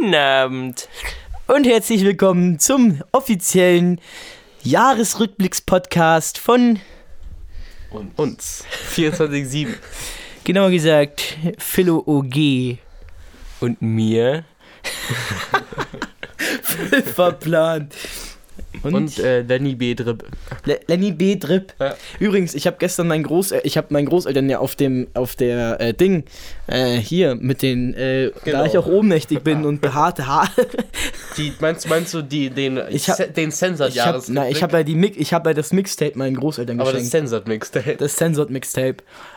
Guten Abend. Und herzlich willkommen zum offiziellen Jahresrückblicks-Podcast von, Und uns. 24-7. genauer gesagt, Philo OG. Und mir. Verplant. Und, Und äh, Lenny B. Drip. Le- Lenny B. Drip. Ja. Übrigens, ich habe gestern meinen Großeltern, ich habe meinen Großeltern ja auf dem, auf der äh, Ding, äh, hier mit den, äh, Genau. da ich auch ohnmächtig bin und behaarte Haare. Die, meinst, meinst du die, den, Ich hab- den Censored Ich habe Jahres? ich hab ja die Mix, ich habe ja das Mixtape meinen Großeltern Aber das geschenkt. Censored Mixtape. Das Censored Mixtape.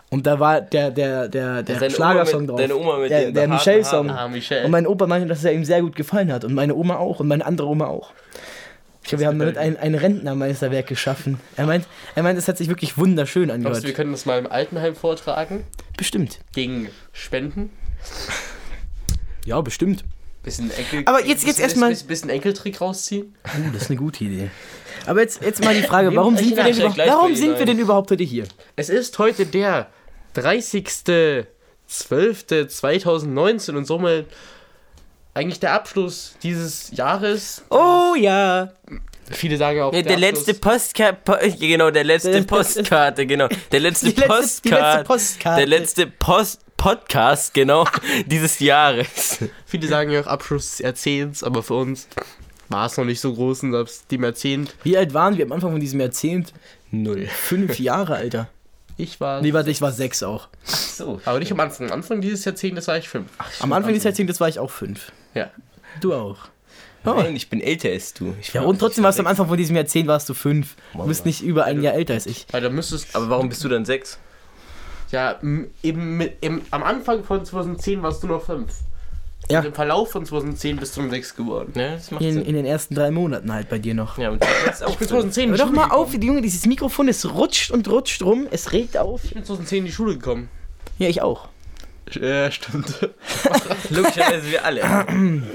Und da war der, der, der, der Schlagersong mit- drauf. deine Oma mit der, der Michelle-Song. Ah, Michelle. Und mein Opa meinte, dass er ihm sehr gut gefallen hat. Und meine Oma auch. Und meine andere Oma auch. Ich glaube, wir haben damit ein, ein Rentnermeisterwerk geschaffen. Er meint, er meint, es hat sich wirklich wunderschön Glaubst angehört. du, wir können das mal im Altenheim vortragen? Bestimmt. Gegen Spenden? Ja, bestimmt. Bisschen Enkel. Aber jetzt- jetzt erstmal- Bisschen, bisschen Enkeltrick rausziehen? Oh, das ist eine gute Idee. Aber jetzt, jetzt mal die Frage, warum, sind wir, denn überhaupt, warum sind wir denn überhaupt heute hier? Es ist heute der 30.12.2019 und somit eigentlich der Abschluss dieses Jahres. Oh ja. Viele sagen auch Ja, der letzte Abschluss- Postkarte, po genau, der letzte Der- Postkarte, genau. Der letzte letzte, die letzte Postkarte. Postkarte. Der letzte Post Podcast, genau, dieses Jahres. Viele sagen ja auch Abschluss des Jahrzehnts, aber für uns war es noch nicht so groß und dem Jahrzehnt Wie alt waren wir am Anfang von diesem Jahrzehnt? Null. Fünf Jahre, Alter. ich war. Nee, warte, ich war sechs auch. So. aber nicht am Anfang. Am Anfang dieses Jahrzehnts war ich fünf. Am Anfang des Jahrzehnts war ich auch fünf. Ja. Du auch. Oh. Nein, ich bin älter als du. Ich Ja, und trotzdem warst du am Anfang von diesem Jahrzehnt warst du fünf. Du bist nicht über ein Jahr älter als ich. Da müsstest. Aber warum bist du dann sechs? Ja, eben mit, im, am Anfang von 2010 warst du noch fünf. Ja. Und im Verlauf von 2010 bist du um sechs geworden. Ne, das macht In, Sinn. in den ersten drei Monaten halt bei dir noch. Ja, und bist auch Ich bin fünf. 2010 in Hör doch mal gekommen. auf, Junge, dieses Mikrofon, es rutscht und rutscht rum, es regt auf. Ich bin 2010 in die Schule gekommen. Ja, ich auch. Ja, stimmt. Logischerweise wir alle.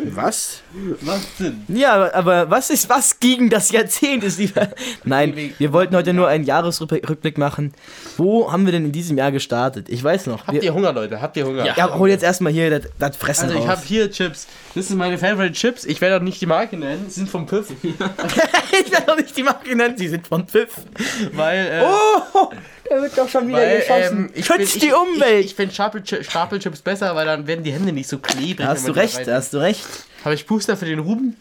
Was? Was denn? Ja, aber, was ist was gegen das Jahrzehnt ist lieber? Nein, wir wollten heute nur einen Jahresrückblick machen. Wo haben wir denn in diesem Jahr gestartet? Ich weiß noch. Habt ihr Hunger, Leute? Habt ihr Hunger? Ja. ja, hol jetzt erstmal hier das, das Fressen Also ich habe hier Chips. Das sind meine Favorite Chips. Ich werde auch nicht die Marke nennen. Sie sind vom Piff. ich werde doch nicht die Marke genannt, die sind von Pfiff. Weil, äh, Oh, der wird doch schon wieder weil, geschossen. ähm, ich Schützt find- die ich, Umwelt. Ich, ich finde Stapelchi- Stapelchips besser, weil dann werden die Hände nicht so klebrig. da hast du recht, rein- da hast du recht. Habe ich Booster für den Ruben?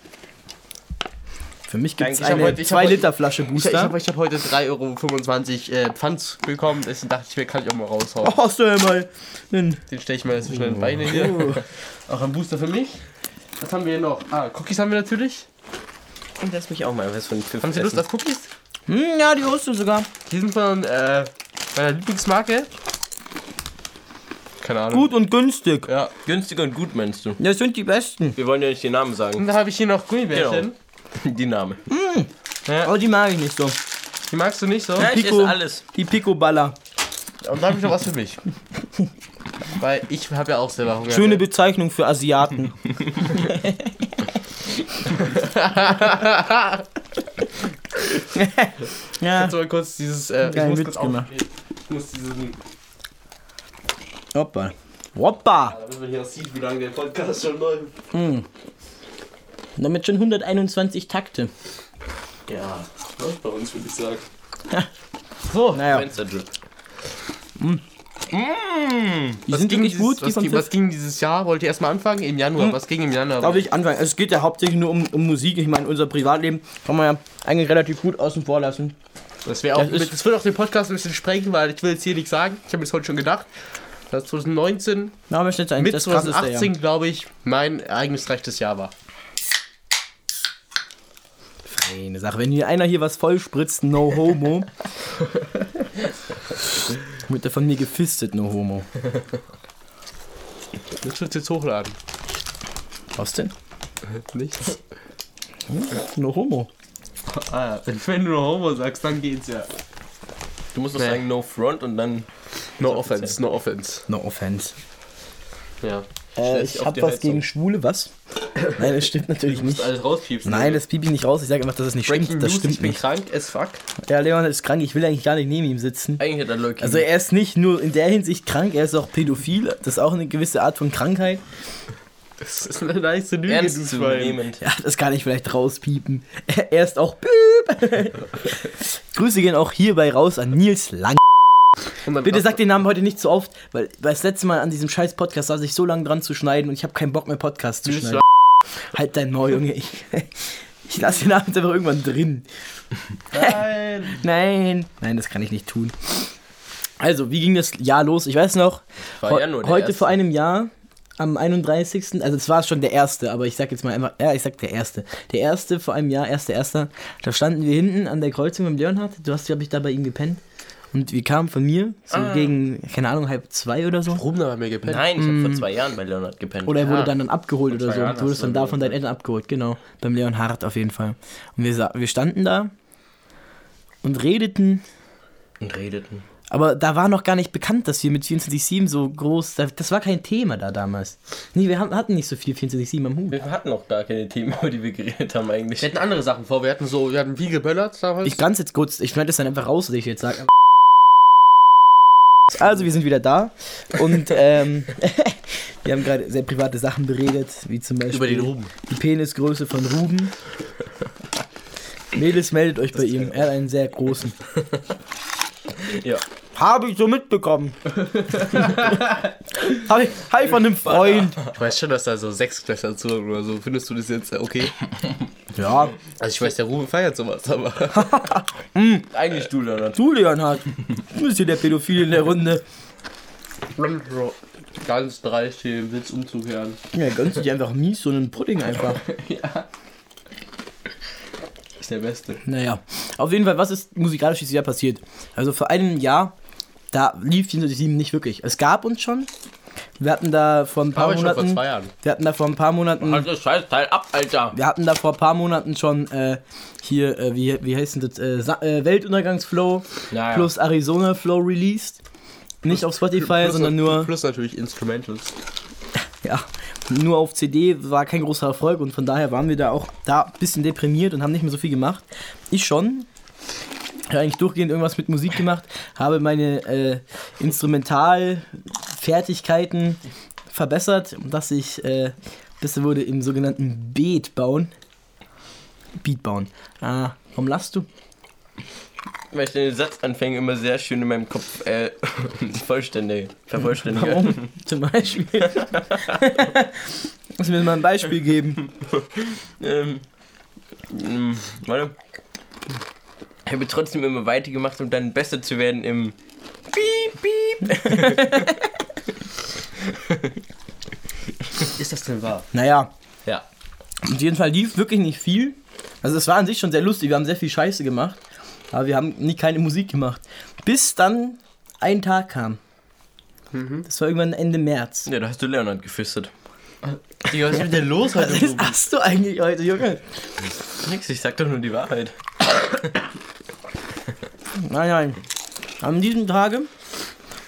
Für mich gibt es eine heute- ich hab 2 heute- Liter Flasche Ich, Booster. ich habe ich hab heute 3,25 Euro äh, Pfand bekommen. Deswegen dachte ich mir, kann ich auch mal raushauen. Oh, hast du ja mal einen Den stelle ich mal zwischen den Beine hier. Auch ein Booster für mich. Was haben wir hier noch? Ah, Cookies haben wir natürlich. Und lass mich auch mal was von Haben Sie Lust auf Cookies? Hm, ja, die hast du sogar. Die sind von äh, meiner Lieblingsmarke. Keine Ahnung. Gut und günstig. Ja. Günstig und gut, meinst du? Das sind die besten. Wir wollen ja nicht den Namen sagen. Und dann habe ich hier noch Gummibärchen. Die Name. Aber die mag ich nicht so. Die magst du nicht so? Ja, ich Pico. esse alles. Die Pico-Baller. Und dann habe ich noch was für mich. Weil ich habe ja auch selber Hunger. Schöne Bezeichnung für Asiaten. ja, Kannst du mal kurz dieses. Äh, ich muss Witz kurz gemacht. aufstehen. Ich muss diesen. hoppa. Hoppa. Damit man hier auch sieht, wie lange der Podcast schon läuft. Und damit schon 121 Takte. Ja, läuft bei uns, würde ich sagen. so, Naja, Fenster Drip. die was sind ging, wirklich dieses, gut. Die was, ging, was ging dieses Jahr? Wollt ihr erstmal anfangen? Im Januar. Was ging im Januar? Darf ich anfangen? Es geht ja hauptsächlich nur um, um Musik. Ich meine, unser Privatleben kann man ja eigentlich relativ gut außen vor lassen. Das, wär auch, Das wird auch den Podcast ein bisschen sprengen, weil ich will jetzt hier nicht sagen. Ich habe mir das heute schon gedacht. Dass 2019 Na, jetzt mit das krasseste 2018, Jahr. glaube ich, mein ereignisreichstes Jahr war. Eine Sache. Wenn hier einer hier was voll spritzt, no homo. Wird er von mir gefistet, no homo. Das wird jetzt hochladen. Was denn? Nichts. No homo. Ah, wenn du nur Homo sagst, dann geht's ja. Du musst doch Nee. sagen No Front und dann. No offense, no offense. No offense. Ja. Äh, ich sich auf hab die was Heizung. gegen Schwule, was? Nein, das stimmt natürlich Du musst nicht. alles rauspiepsen. Nein, das piep ich nicht raus. Ich sage einfach, dass es nicht Breaking stimmt. Das News, stimmt ich bin nicht. krank as fuck. Ja, Leon ist krank. Ich will eigentlich gar nicht neben ihm sitzen. Eigentlich hat er Leukämie. Also er ist nicht nur in der Hinsicht krank, er ist auch pädophil. Das ist auch eine gewisse Art von Krankheit. Das ist eine nice Lüge, Ernst du zu Schwein. nehmend. Ja, das kann ich vielleicht rauspiepen. Er ist auch Piep. Grüße gehen auch hierbei raus an Nils Lang. Bitte sag den Namen heute nicht so oft, weil, das letzte Mal an diesem scheiß Podcast saß ich so lange dran zu schneiden und ich habe keinen Bock mehr Podcast zu schneiden. Halt dein Maul, Junge. Ich, ich lasse den Namen jetzt einfach irgendwann drin. Nein. Nein. Nein, das kann ich nicht tun. Also, wie ging das Jahr los? Ich weiß noch, War ja nur heute erste. vor einem Jahr, am 31. Also, es war schon der erste, aber ich sag jetzt mal einfach, ja, ich sag der erste. Der erste vor einem Jahr, erster, erster. Da standen wir hinten an der Kreuzung mit Leonhard. Du hast, glaube ich, da bei ihm gepennt. Und wir kamen von mir, so Ah. gegen, keine Ahnung, halb zwei oder so. Ruben hat mir gepennt. Nein, ich habe vor zwei Jahren bei Leonard gepennt. Oder er wurde Ja. dann, dann abgeholt oder so. Jahren Du wurdest dann da von deinen Eltern abgeholt, genau. Beim Leonhard auf jeden Fall. Und wir, sa- wir standen da und redeten Und redeten. Aber da war noch gar nicht bekannt, dass wir mit 24-7 so groß. da- Das war kein Thema da damals. Nee, wir haben- hatten nicht so viel 24-7 am Hut. Wir hatten noch gar keine Themen, über die wir geredet haben eigentlich. Wir hatten andere Sachen vor. Wir hatten so, wir hatten wie geböllert damals. Ich kann es jetzt kurz, ich schneide das dann einfach raus, was ich jetzt sage. Also, wir sind wieder da und ähm, wir haben gerade sehr private Sachen beredet, wie zum Beispiel Über den Ruben. die Penisgröße von Ruben. Mädels, meldet euch bei ihm, er hat einen sehr großen. Ja. Habe ich so mitbekommen. Habe ich, hab ich von einem Freund. Ich weiß schon, dass da so sechs Klässler zuhören oder so. Findest du das jetzt okay? Ja, Also ich weiß, der Ruben feiert sowas, aber. Eigentlich du, Leonard. du, Leonhard. Du bist hier der Pädophil in der Runde. Ganz dreist hier im Sitz umzukehren. Ja, gönnst du dir einfach mies so einen Pudding einfach. Ist der Beste. Naja, auf jeden Fall, was ist musikalisch dieses Jahr passiert? Also vor einem Jahr, da lief 24 nicht wirklich. Es gab uns schon. Wir hatten da vor ein paar vor Monaten. Jahren. Wir hatten da vor ein paar Monaten. Halt das Scheißteil ab, Alter. Wir hatten da vor ein paar Monaten schon äh, hier, äh, wie, wie heißt denn das? Äh, äh, Weltuntergangsflow Ja, ja. plus Arizona Flow released. Nicht auf Spotify, sondern nur. Plus natürlich Instrumentals. ja, nur auf CD war kein großer Erfolg und von daher waren wir da auch da ein bisschen deprimiert und haben nicht mehr so viel gemacht. Ich schon. Ich habe eigentlich durchgehend irgendwas mit Musik gemacht, habe meine äh, Instrumentalfertigkeiten verbessert, dass ich äh, besser wurde im sogenannten Beat bauen. Beat bauen. Ah, warum lachst du? Weil ich den Satzanfänge immer sehr schön in meinem Kopf äh, vollständig, vervollständige. Warum? Zum Beispiel. Lass mir mal ein Beispiel geben. Ähm, ähm, warte. Ich habe trotzdem immer weitergemacht, um dann besser zu werden im Piep, Piep. Ist das denn wahr? Naja, Ja. Auf jeden Fall lief wirklich nicht viel. Also es war an sich schon sehr lustig, wir haben sehr viel Scheiße gemacht, aber wir haben nie keine Musik gemacht. Bis dann ein Tag kam. Das war irgendwann Ende März. Ja, da hast du Leonard gefistet. Digga, was ist mit dir los heute? Was hast du eigentlich heute, Junge? Nix, ich sag doch nur die Wahrheit. Nein, nein. An diesem Tage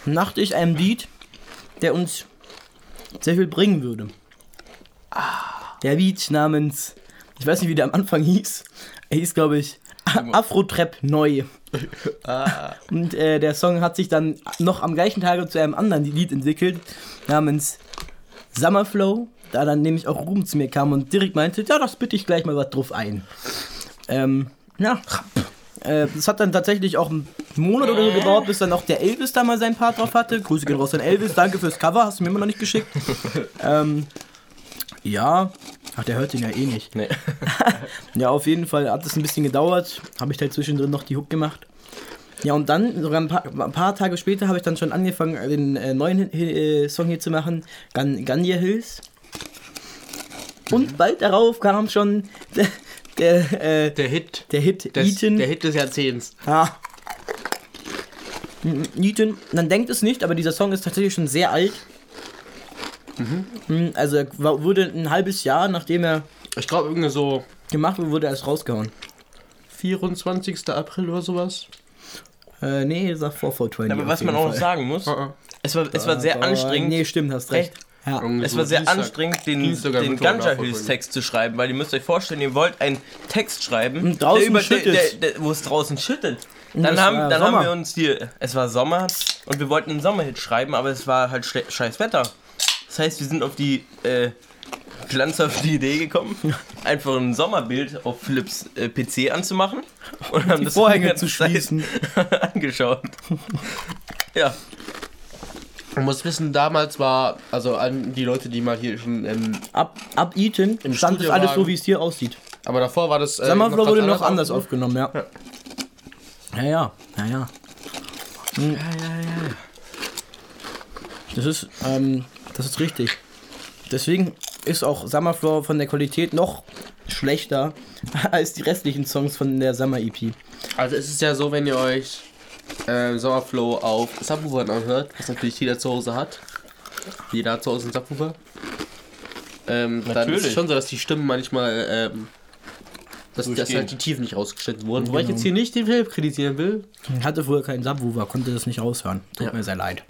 machte ich einen Beat, der uns sehr viel bringen würde. Der Beat namens, ich weiß nicht, wie der am Anfang hieß. Er hieß, glaube ich, Afro-Trap Neu. Und äh, der Song hat sich dann noch am gleichen Tage zu einem anderen Lied entwickelt, namens Summerflow. Da dann nämlich auch Ruben zu mir kam und direkt meinte, ja, das bitte ich gleich mal was drauf ein. Ähm, ja. Äh, das hat dann tatsächlich auch einen Monat oder so gedauert, bis dann auch der Elvis da mal seinen Part drauf hatte. Grüße gehen raus an Elvis, danke fürs Cover, hast du mir immer noch nicht geschickt. ähm, ja, ach, der hört den ja eh nicht. Nee. Ja, auf jeden Fall hat es ein bisschen gedauert. Habe ich da zwischendrin noch die Hook gemacht. Ja, und dann, sogar ein paar, ein paar Tage später, habe ich dann schon angefangen, den äh, neuen äh, Song hier zu machen, Gun Gunja Hills. Und bald darauf kam schon der, äh, Der Hit. der Hit Des, Eaton. der Hit des Jahrzehnts. Ja. Eaton, man denkt es nicht, aber dieser Song ist tatsächlich schon sehr alt. Mhm. Also er wurde ein halbes Jahr, nachdem er Ich glaube, irgendwie so gemacht wurde, wurde er erst rausgehauen. 24. April oder sowas. Äh, nee, sag vor 420. Aber was man auch noch sagen muss, Ah, es war, es war sehr Aber anstrengend. Nee, stimmt, hast recht. Ja. Es so war sehr Dienstag- anstrengend, den, Dienstag den Mittwoch Ganja nachvollziehen. Hills Text zu schreiben, weil ihr müsst euch vorstellen, ihr wollt einen Text schreiben, draußen der über, der, der, der, wo es draußen schüttet. Und Dann, haben, dann haben wir uns hier, es war Sommer und wir wollten einen Sommerhit schreiben, aber es war halt scheiß Wetter. Das heißt, wir sind auf die äh, die Idee gekommen, einfach ein Sommerbild auf Philips äh, PC anzumachen und haben Die das Vorhänge zu schließen. angeschaut. Ja, Man muss wissen, damals war, also an die Leute, die mal hier schon, ähm, Ab, ab Eton Im stand das Studio alles waren- so, wie es hier aussieht. aber davor war das. Äh, Summerfloor wurde noch anders aufgenommen. aufgenommen, ja. Ja, ja, ja, ja. Hm. Das ist, ähm, das ist richtig. Deswegen ist auch Summerfloor von der Qualität noch schlechter als die restlichen Songs von der Summer EP. Also es ist ja so, wenn ihr euch äh, Sommerflow auf Subwoofern anhört, was natürlich jeder zu Hause hat. Jeder hat zu Hause einen Subwoofer. Ähm, dann ist es schon so, dass die Stimmen manchmal, ähm, dass, dass halt die Tiefen nicht rausgeschnitten wurden. Wobei ich Genau. jetzt hier nicht den Philipp kritisieren will. Ich hatte früher keinen Subwoofer, konnte das nicht raushören. Tut Ja. mir sehr leid.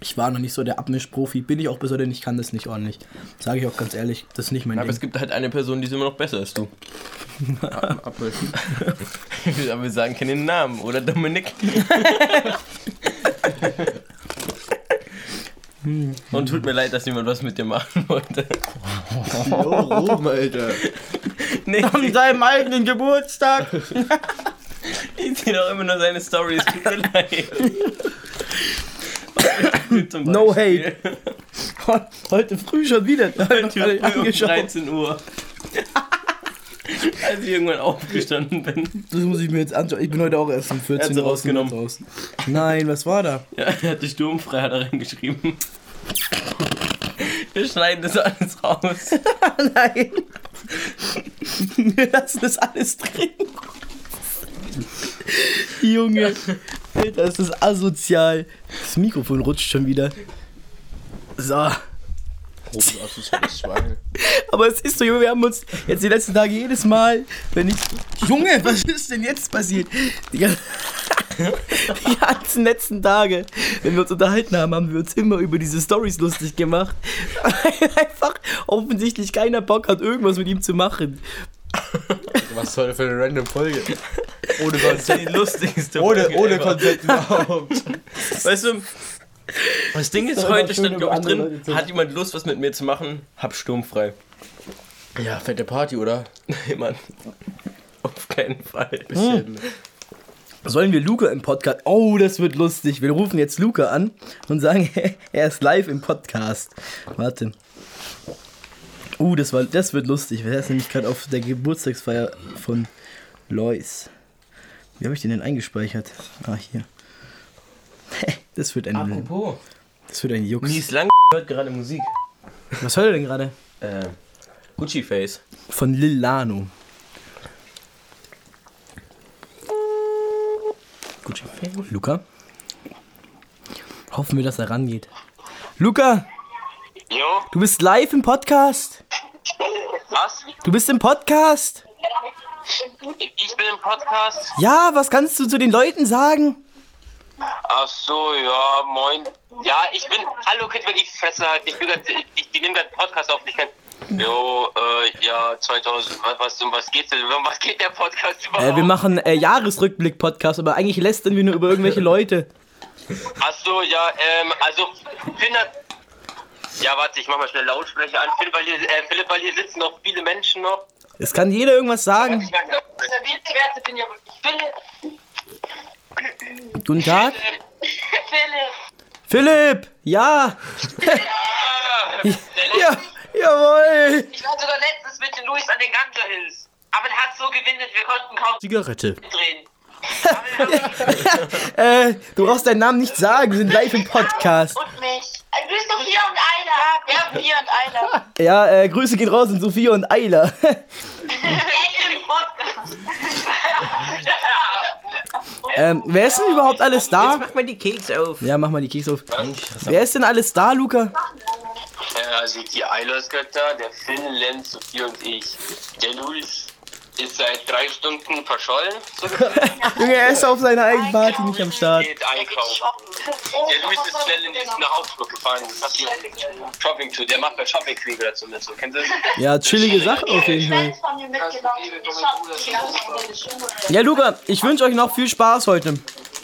Ich war noch nicht so der Abmischprofi, bin ich auch bis heute nicht, kann das nicht ordentlich. Sage ich auch ganz ehrlich, das ist nicht mein aber Ding. es gibt halt eine Person, die ist immer noch besser als du. Ab, abmischen. Aber wir sagen keinen Namen, oder Dominik? Und tut mir leid, dass jemand was mit dir machen wollte. Oh, Ruhm, Alter. Nee, An seinem eigenen Geburtstag. ich sehe doch immer nur seine Stories. Tut mir leid. No Beispiel. Heute früh schon wieder. Heute früh um angeschaut. 13 Uhr. Als ich irgendwann aufgestanden bin. Das muss ich mir jetzt anschauen. Ich bin heute auch erst um 14 Er hat sie Uhr rausgenommen. Raus. Nein, was war da? Ja, er sturmfrei hat er reingeschrieben. Wir schneiden das alles raus. Nein. Wir lassen das alles drin. Junge. Alter, das ist asozial. Das Mikrofon rutscht schon wieder. So. Aber es ist so, Junge, wir haben uns jetzt die letzten Tage jedes Mal, wenn ich. Junge, was ist denn jetzt passiert? Die ganzen letzten Tage, wenn wir uns unterhalten haben, haben wir uns immer über diese Stories lustig gemacht. Weil Einfach offensichtlich keiner Bock hat, irgendwas mit ihm zu machen. Was soll für eine random Folge? Ohne Die Konzept. lustigste Ohne, Folge ohne. Konzept überhaupt. Weißt du, das Ding ist, immer heute stand glaube ich drin, hat jemand Lust, was mit mir zu machen? Hab sturmfrei. Ja, fette Party, oder? Mann. Auf keinen Fall. Bisschen. Sollen wir Luca im Podcast? Oh, das wird lustig. Wir rufen jetzt Luca an und sagen, er ist live im Podcast. Warte. Uh, das, war, das wird lustig. Er ist nämlich gerade auf der Geburtstagsfeier von Lois. Wie habe ich den denn eingespeichert? Ah, hier. Das wird ein, Apropos. das wird ein Jux. Mies Lang hört gerade Musik. Was hört er denn gerade? Äh, Gucci Face. Von Lil Lano. Gucci Face? Luca? Hoffen wir, dass er rangeht. Luca, Jo, du bist live im Podcast. Was? Du bist im Podcast. Ich bin im Podcast. Ja, was kannst du zu den Leuten sagen? Ach so, ja, moin. Ja, ich bin. Hallo, könnt ihr die Fresse halten? Ich, bin grad, ich, ich nehme gerade einen Podcast auf. Ich kann. Jo, äh, ja, 2000. Was, was, um was geht's denn? Um was geht der Podcast überhaupt? Äh, wir machen äh, Jahresrückblick-Podcast, aber eigentlich lästern wir nur über irgendwelche Leute. Ach so, ja, ähm, also, Finn hat. Ja, warte, ich mach mal schnell Lautsprecher an. Philipp, weil hier, äh, Philipp, weil hier sitzen noch viele Menschen noch. Es kann jeder irgendwas sagen. Ich bin ja. Philipp! Guten Tag. Philipp! Philipp! Ja! ja! Jawohl! Ich war sogar letztens mit den Luis an den Gangler Hills. Aber der hat so gewindet, wir konnten kaum Zigarette. drehen. Äh, du brauchst deinen Namen nicht sagen, wir sind live im Podcast. Und mich. Bist doch Sophia und Ayla. Ja, Sophia und Ayla. Ja, äh, Grüße gehen raus an Sophia und Ayla. Echt im Podcast. ähm, wer ist denn überhaupt alles da? Mach mal die Keks auf. Ja, mach mal die Kekse auf. Wer ist denn alles da, Luca? Äh, also die Ayla ist gerade da, der Finn, Lenz, Sophie und ich. Der Luis ist seit drei Stunden verschollen. Junge, er ist auf seiner eigenen Party nicht am Start. Geht einkaufen. Der Luis ist schnell in die, nach Augsburg gefahren. Hast du Shopping Tour. Der macht bei Shopping Queen so mit. So. Kennst du das? Ja, chillige Sache auf jeden Fall. Ja, Luca, ich wünsche euch noch viel Spaß heute.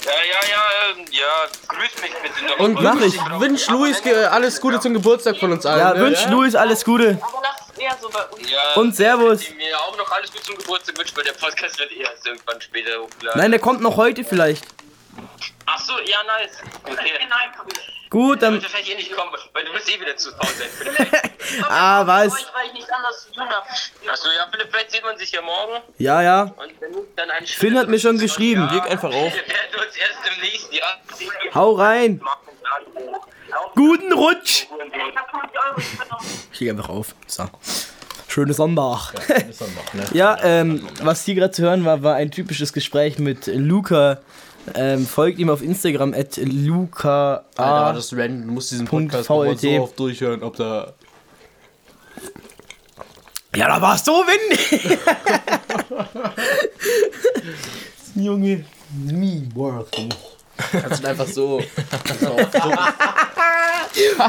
Ja, ja, ja, ähm, ja. Grüß mich bitte noch. Und Mach ich. wünsch Luis alles Gute zum Geburtstag von uns allen. Ja, wünsch Luis alles Gute. Aber eher so bei uns. Ja, Und Servus. Ich mir auch noch alles gut zum Geburtstag wünschen, weil der Podcast wird erst irgendwann später hochgeladen. Nein, der kommt noch heute vielleicht. Ach so, ja, nice. Okay. Gut, dann. Wird wahrscheinlich eh nicht kommen, weil du wirst eh wieder zu faul. Ah, was? Weil ich nichts anderes zu tun habe. Achso, ja, Philipp, vielleicht sieht man sich ja morgen. Ja, ja. Und dann, dann Finn hat mir schon geschrieben. Leg einfach auf. Wir werden uns erst im nächsten Jahr sehen. Hau rein. Guten Rutsch. Ich habe 50 Euro übernommen. Ich leg einfach auf. So. Schöne Sonntag. Ne? Ja, ähm, was hier gerade zu hören war, war ein typisches Gespräch mit Luca. Ähm, folgt ihm auf Instagram at Luca. Alter, war das random. Du musst diesen Punkt Podcast VLT. so oft durchhören, ob da. Ja, da war's so windig. Junge, me worthy. Kannst du einfach so.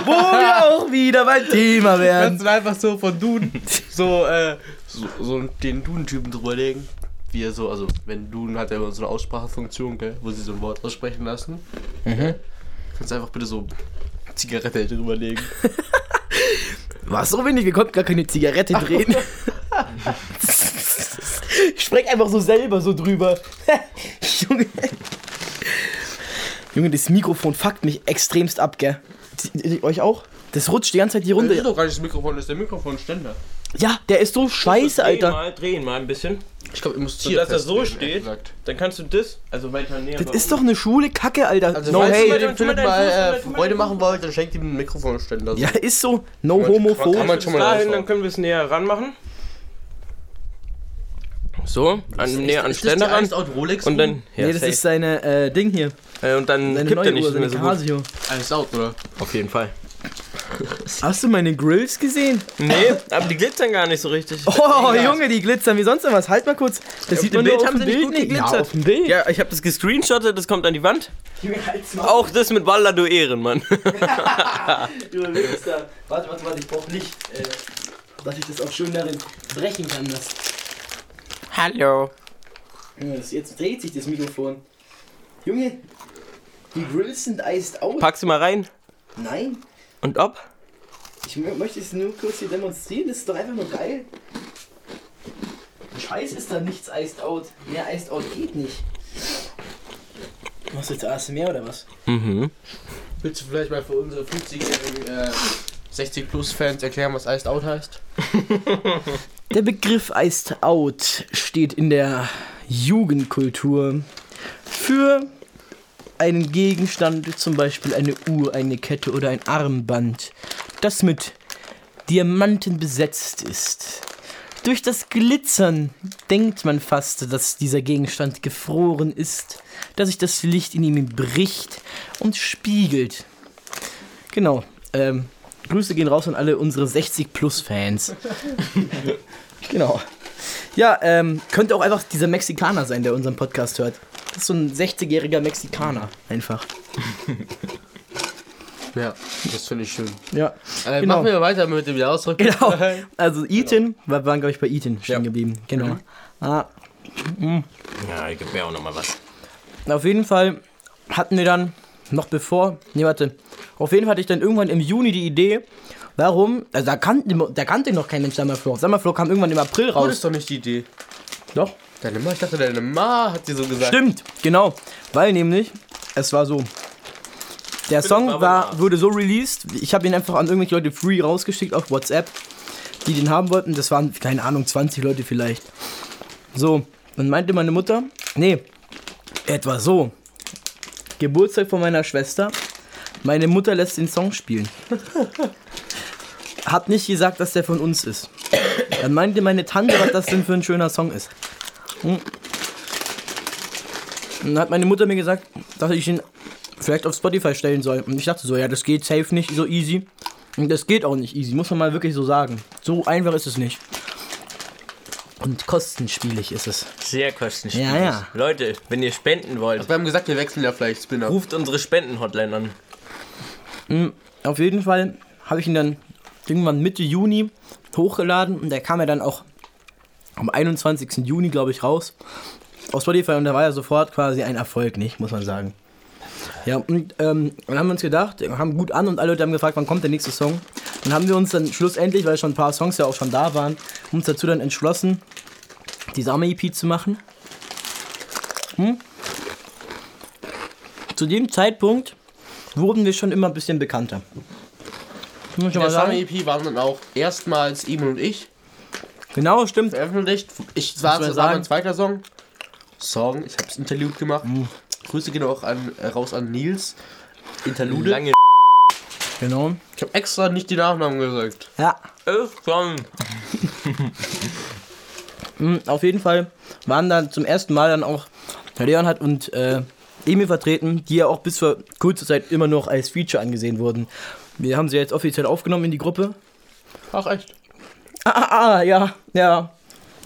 Wo wir auch wieder beim Thema werden. Kannst du einfach so von Duden. So, äh. So, so den Duden-Typen drüberlegen. Wie er so, also, wenn Duden hat ja immer so eine Aussprachefunktion, gell, wo sie so ein Wort aussprechen lassen. Kannst du einfach bitte so Zigarette drüberlegen. War so wenig, wir konnten gar keine Zigarette drehen. ich sprech einfach so selber so drüber. Junge. Junge, das Mikrofon fuckt mich extremst ab, gell? Die- Euch auch? Das rutscht die ganze Zeit hier Das ist runter. doch gar nicht das Mikrofon, das ist der Mikrofonständer. Ja, der ist so scheiße, Dreh Alter. Mal, drehen mal ein bisschen. Ich glaube, ihr müsst So, hier. dass er so steht. Dann kannst du das, also weiter näher. Das ist doch eine schwule Kacke, Alter. Also, no falls ihr hate. dem mal äh, Freude machen wollt, dann schenkt ihm einen Mikrofonständer. Ja, ist so. No Kann man homophob. schon mal dahin, dann können wir es näher ranmachen. So, an, näher an Ständer die ran. Und dann, ja, nee, das safe. ist seine äh, Ding hier. Äh, und dann Seine kippt er nicht Uhr, mehr so gut. Casio. Iced Out, oder? Auf jeden Fall. Hast du meine Grills gesehen? Nee, aber die glitzern gar nicht so richtig. Oh, Junge, die glitzern wie sonst was. Halt mal kurz. Das sieht man nur Bild auf haben dem sie nicht Bild gut nicht. Ja, geglitzert. auf dem Bild. Ja, ich habe das gescreenshottet, das kommt an die Wand. Junge, halt's mal. Auch das mit Walla du Ehrenmann. Du Wichser. Warte, warte, warte, ich brauch Licht. Äh, dass ich das auch schön darin brechen kann. Das. Hallo. Jetzt dreht sich das Mikrofon. Junge, die Grills sind iced out. Pack sie mal rein. Nein, Und ob? ich mö- möchte es nur kurz hier demonstrieren. Das ist doch einfach nur geil. Scheiß ist da nichts iced out. Mehr iced out geht nicht. Machst du jetzt ASMR oder was? Mhm. Willst du vielleicht mal für unsere 50-jährigen äh, 60 Plus Fans erklären, was Iced Out heißt? Der Begriff Iced Out steht in der Jugendkultur für einen Gegenstand, zum Beispiel eine Uhr, eine Kette oder ein Armband, das mit Diamanten besetzt ist. Durch das Glitzern denkt man fast, dass dieser Gegenstand gefroren ist, dass sich das Licht in ihm bricht und spiegelt. Genau. Ähm, Grüße gehen raus an alle unsere 60 Plus Fans. Genau. Ja, ähm, könnte auch einfach dieser Mexikaner sein, der unseren Podcast hört. Das ist so ein 60-jähriger Mexikaner, einfach. Ja, das finde ich schön. Ja. Äh, Genau. Machen wir weiter mit dem Jahresrück. Genau. Also Ethan, wir waren, glaube ich, bei Ethan stehen geblieben. Genau. Ah, Ja, ich gebe mir auch noch mal was. auf jeden Fall hatten wir dann, noch bevor, nee, warte, auf jeden Fall hatte ich dann irgendwann im Juni die Idee, warum, also da kannte, da kannte noch kein Mensch Summerflow. Summerflow kam irgendwann im April Oh, das raus. ist doch nicht die Idee. Doch. Deine Ma, ich dachte, deine Ma hat dir so gesagt. Stimmt, genau. Weil nämlich, es war so. Der Song war, wurde so released, ich habe ihn einfach an irgendwelche Leute free rausgeschickt auf WhatsApp, die den haben wollten. Das waren, keine Ahnung, 20 Leute vielleicht. So, dann meinte meine Mutter, nee, etwa so. Geburtstag von meiner Schwester. Meine Mutter lässt den Song spielen. Hat nicht gesagt, dass der von uns ist. Dann meinte meine Tante, was das denn für ein schöner Song ist. Und dann hat meine Mutter mir gesagt, dass ich ihn vielleicht auf Spotify stellen soll. Und ich dachte so, ja, das geht safe nicht so easy. Und das geht auch nicht easy, muss man mal wirklich so sagen. So einfach ist es nicht. Und kostenspielig ist es. Sehr kostenspielig. Ja, ja. Leute, wenn ihr spenden wollt, Wir haben gesagt, wir wechseln ja vielleicht Spinner. ruft unsere Spenden-Hotline an. Auf jeden Fall habe ich ihn dann irgendwann Mitte Juni hochgeladen und der kam ja dann auch am 21. Juni, glaube ich, raus. Auf Spotify und da war ja sofort quasi ein Erfolg, nicht, muss man sagen. Ja, und ähm, dann haben wir uns gedacht, wir haben gut an und alle Leute haben gefragt, wann kommt der nächste Song. Dann haben wir uns dann schlussendlich, weil schon ein paar Songs ja auch schon da waren, uns dazu dann entschlossen, die Sommer-EP zu machen. Hm? Zu dem Zeitpunkt wurden wir schon immer ein bisschen bekannter. In der Summer sagen. EP waren dann auch erstmals Emil und ich Genau, stimmt. veröffentlicht. Ich war war sagen? mein zweiter Song. Song, ich hab's Interlude gemacht. Grüße gehen auch an, äh, raus an Nils. Interlude. Lange Genau. Ich habe extra nicht die Nachnamen gesagt. Ja, ist schon. Mhm, Auf jeden Fall waren dann zum ersten Mal dann auch Leonhard und äh, Emil vertreten, die ja auch bis vor kurzer Zeit immer noch als Feature angesehen wurden. Wir haben sie jetzt offiziell aufgenommen in die Gruppe. Ach echt? Ah, ah, ah ja, ja.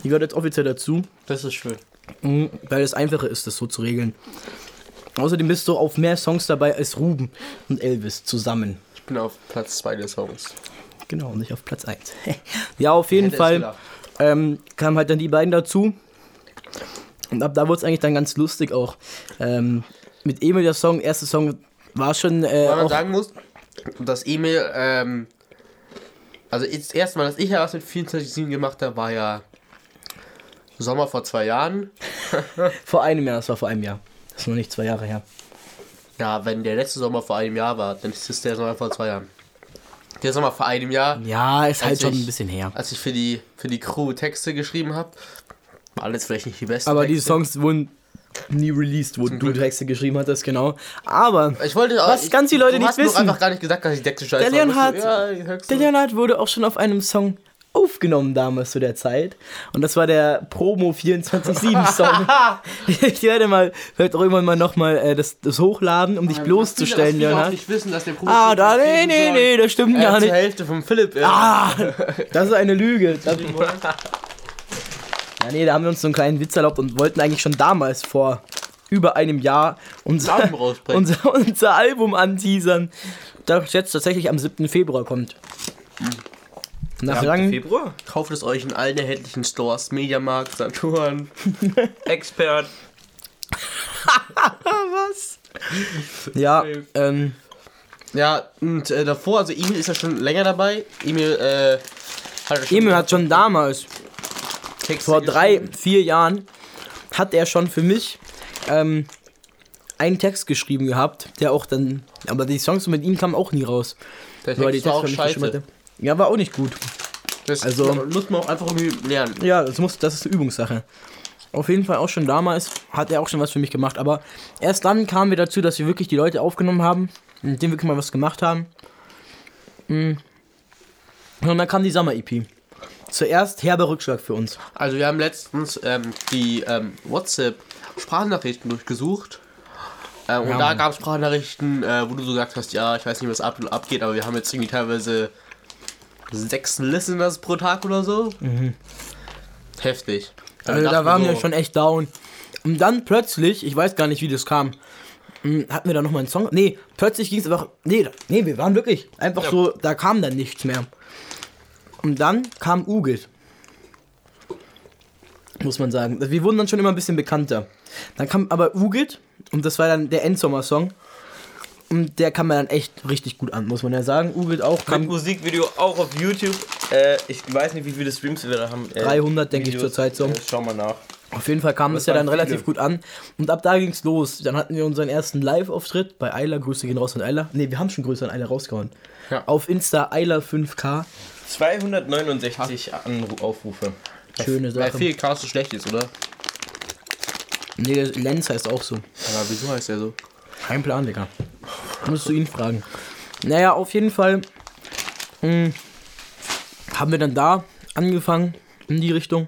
Die gehört jetzt offiziell dazu, Das ist schön. mhm, weil es einfacher ist, das so zu regeln. Außerdem bist du auf mehr Songs dabei als Ruben und Elvis zusammen. Ich bin auf Platz 2 des Songs. Genau, nicht auf Platz 1. ja, auf jeden Hätte es Fall ähm, kamen halt dann die beiden dazu. Und ab da wurde es eigentlich dann ganz lustig auch. Ähm, mit Emil der Song, erster Song war schon äh, Weil man auch, sagen muss, dass Emil, ähm, also das erste Mal, dass ich ja was mit 24-7 gemacht habe, war ja Sommer vor zwei Jahren. vor einem Jahr, das war vor einem Jahr. Das ist noch nicht zwei Jahre her. Ja, wenn der letzte Sommer vor einem Jahr war, dann ist es der Sommer vor zwei Jahren. Der Sommer vor einem Jahr, Ja, ist halt schon ich- ein bisschen her. als ich für die, für die Crew Texte geschrieben habe, war alles vielleicht nicht die besten Aber die Texte. Songs wurden nie released, wo du Glück. Texte geschrieben hattest, genau. Aber Ich wollte Was ich, ganz viele Leute nicht wissen. einfach gar nicht gesagt, dass ich Texte scheiße Der Leonhard- Ja, die der Leonhard wurde auch schon auf einem Song aufgenommen damals zu der Zeit. Und das war der Promo 24-7 Song. ich werde mal, vielleicht auch irgendwann mal nochmal äh, das, das hochladen, um dich bloßzustellen, Viele, Leonhard. nicht wissen, dass der Ah, da, nee, nee, nee, das stimmt äh, gar nicht. Hälfte vom Philipp ist. Ah, das ist eine Lüge. Ja, nee, da haben wir uns so einen kleinen Witz erlaubt und wollten eigentlich schon damals vor über einem Jahr unser, unser, unser Album anteasern, das jetzt tatsächlich am 7. Februar kommt. Nach langem, Februar? Kauft es euch in allen erhältlichen Stores, Mediamarkt, Saturn. Expert. was? Ja, ähm, Ja, und äh, davor, also Emil ist ja schon länger dabei. Emil, äh, hat ja schon Emil hat schon damals, Texte vor drei, vier Jahren, hat er schon für mich ähm, einen Text geschrieben gehabt, der auch dann, aber die Songs mit ihm kamen auch nie raus. Der Weil Text war auch scheiße. Ja, war auch nicht gut. Das Also- muss man auch einfach irgendwie lernen. Ja, das, muss, das ist eine Übungssache. Auf jeden Fall auch schon damals hat er auch schon was für mich gemacht. Aber erst dann kamen wir dazu, dass wir wirklich die Leute aufgenommen haben, mit denen wirklich mal was gemacht haben. Mm. Und dann kam die Sommer-EP. Zuerst herber Rückschlag für uns. Also wir haben letztens ähm, die ähm, WhatsApp-Sprachnachrichten durchgesucht. Ähm, und Ja, da gab es Sprachnachrichten, äh, wo du so gesagt hast, ja, ich weiß nicht, was ab abgeht, aber wir haben jetzt irgendwie teilweise sechs Listeners pro Tag oder so. Heftig. Dann Also da waren so, wir schon echt down. Und dann plötzlich, ich weiß gar nicht, wie das kam, mm, hatten wir da nochmal einen Song? Nee, plötzlich ging es einfach. Nee, nee, wir waren wirklich einfach so, da kam dann nichts mehr. Und dann kam Ugit. Muss man sagen. Wir wurden dann schon immer ein bisschen bekannter. Dann kam aber Ugit und das war dann der Endsommer-Song. Und der kam mir dann echt richtig gut an, muss man ja sagen. Ugit auch Mit kam Musikvideo auch auf YouTube. Äh, ich weiß nicht, wie viele Streams wir da haben. Äh, 300, denke ich, zurzeit so. Äh, schau mal nach. Auf jeden Fall kam Das es ja dann waren relativ viele. gut an. Und ab da ging's los. Dann hatten wir unseren ersten Live-Auftritt bei Ayla. Grüße gehen raus an Ayla. Ne, wir haben schon Grüße an Ayla rausgehauen. Ja. Auf Insta Ayla 5K. 269 Anru Aufrufe. Schöne Weil Sache. viel Chaos so schlecht ist, oder? Nee, Lenz heißt auch so. Aber wieso heißt der so? Kein Plan, Digga. Musst du ihn fragen. Naja, auf jeden Fall mh, haben wir dann da angefangen in die Richtung.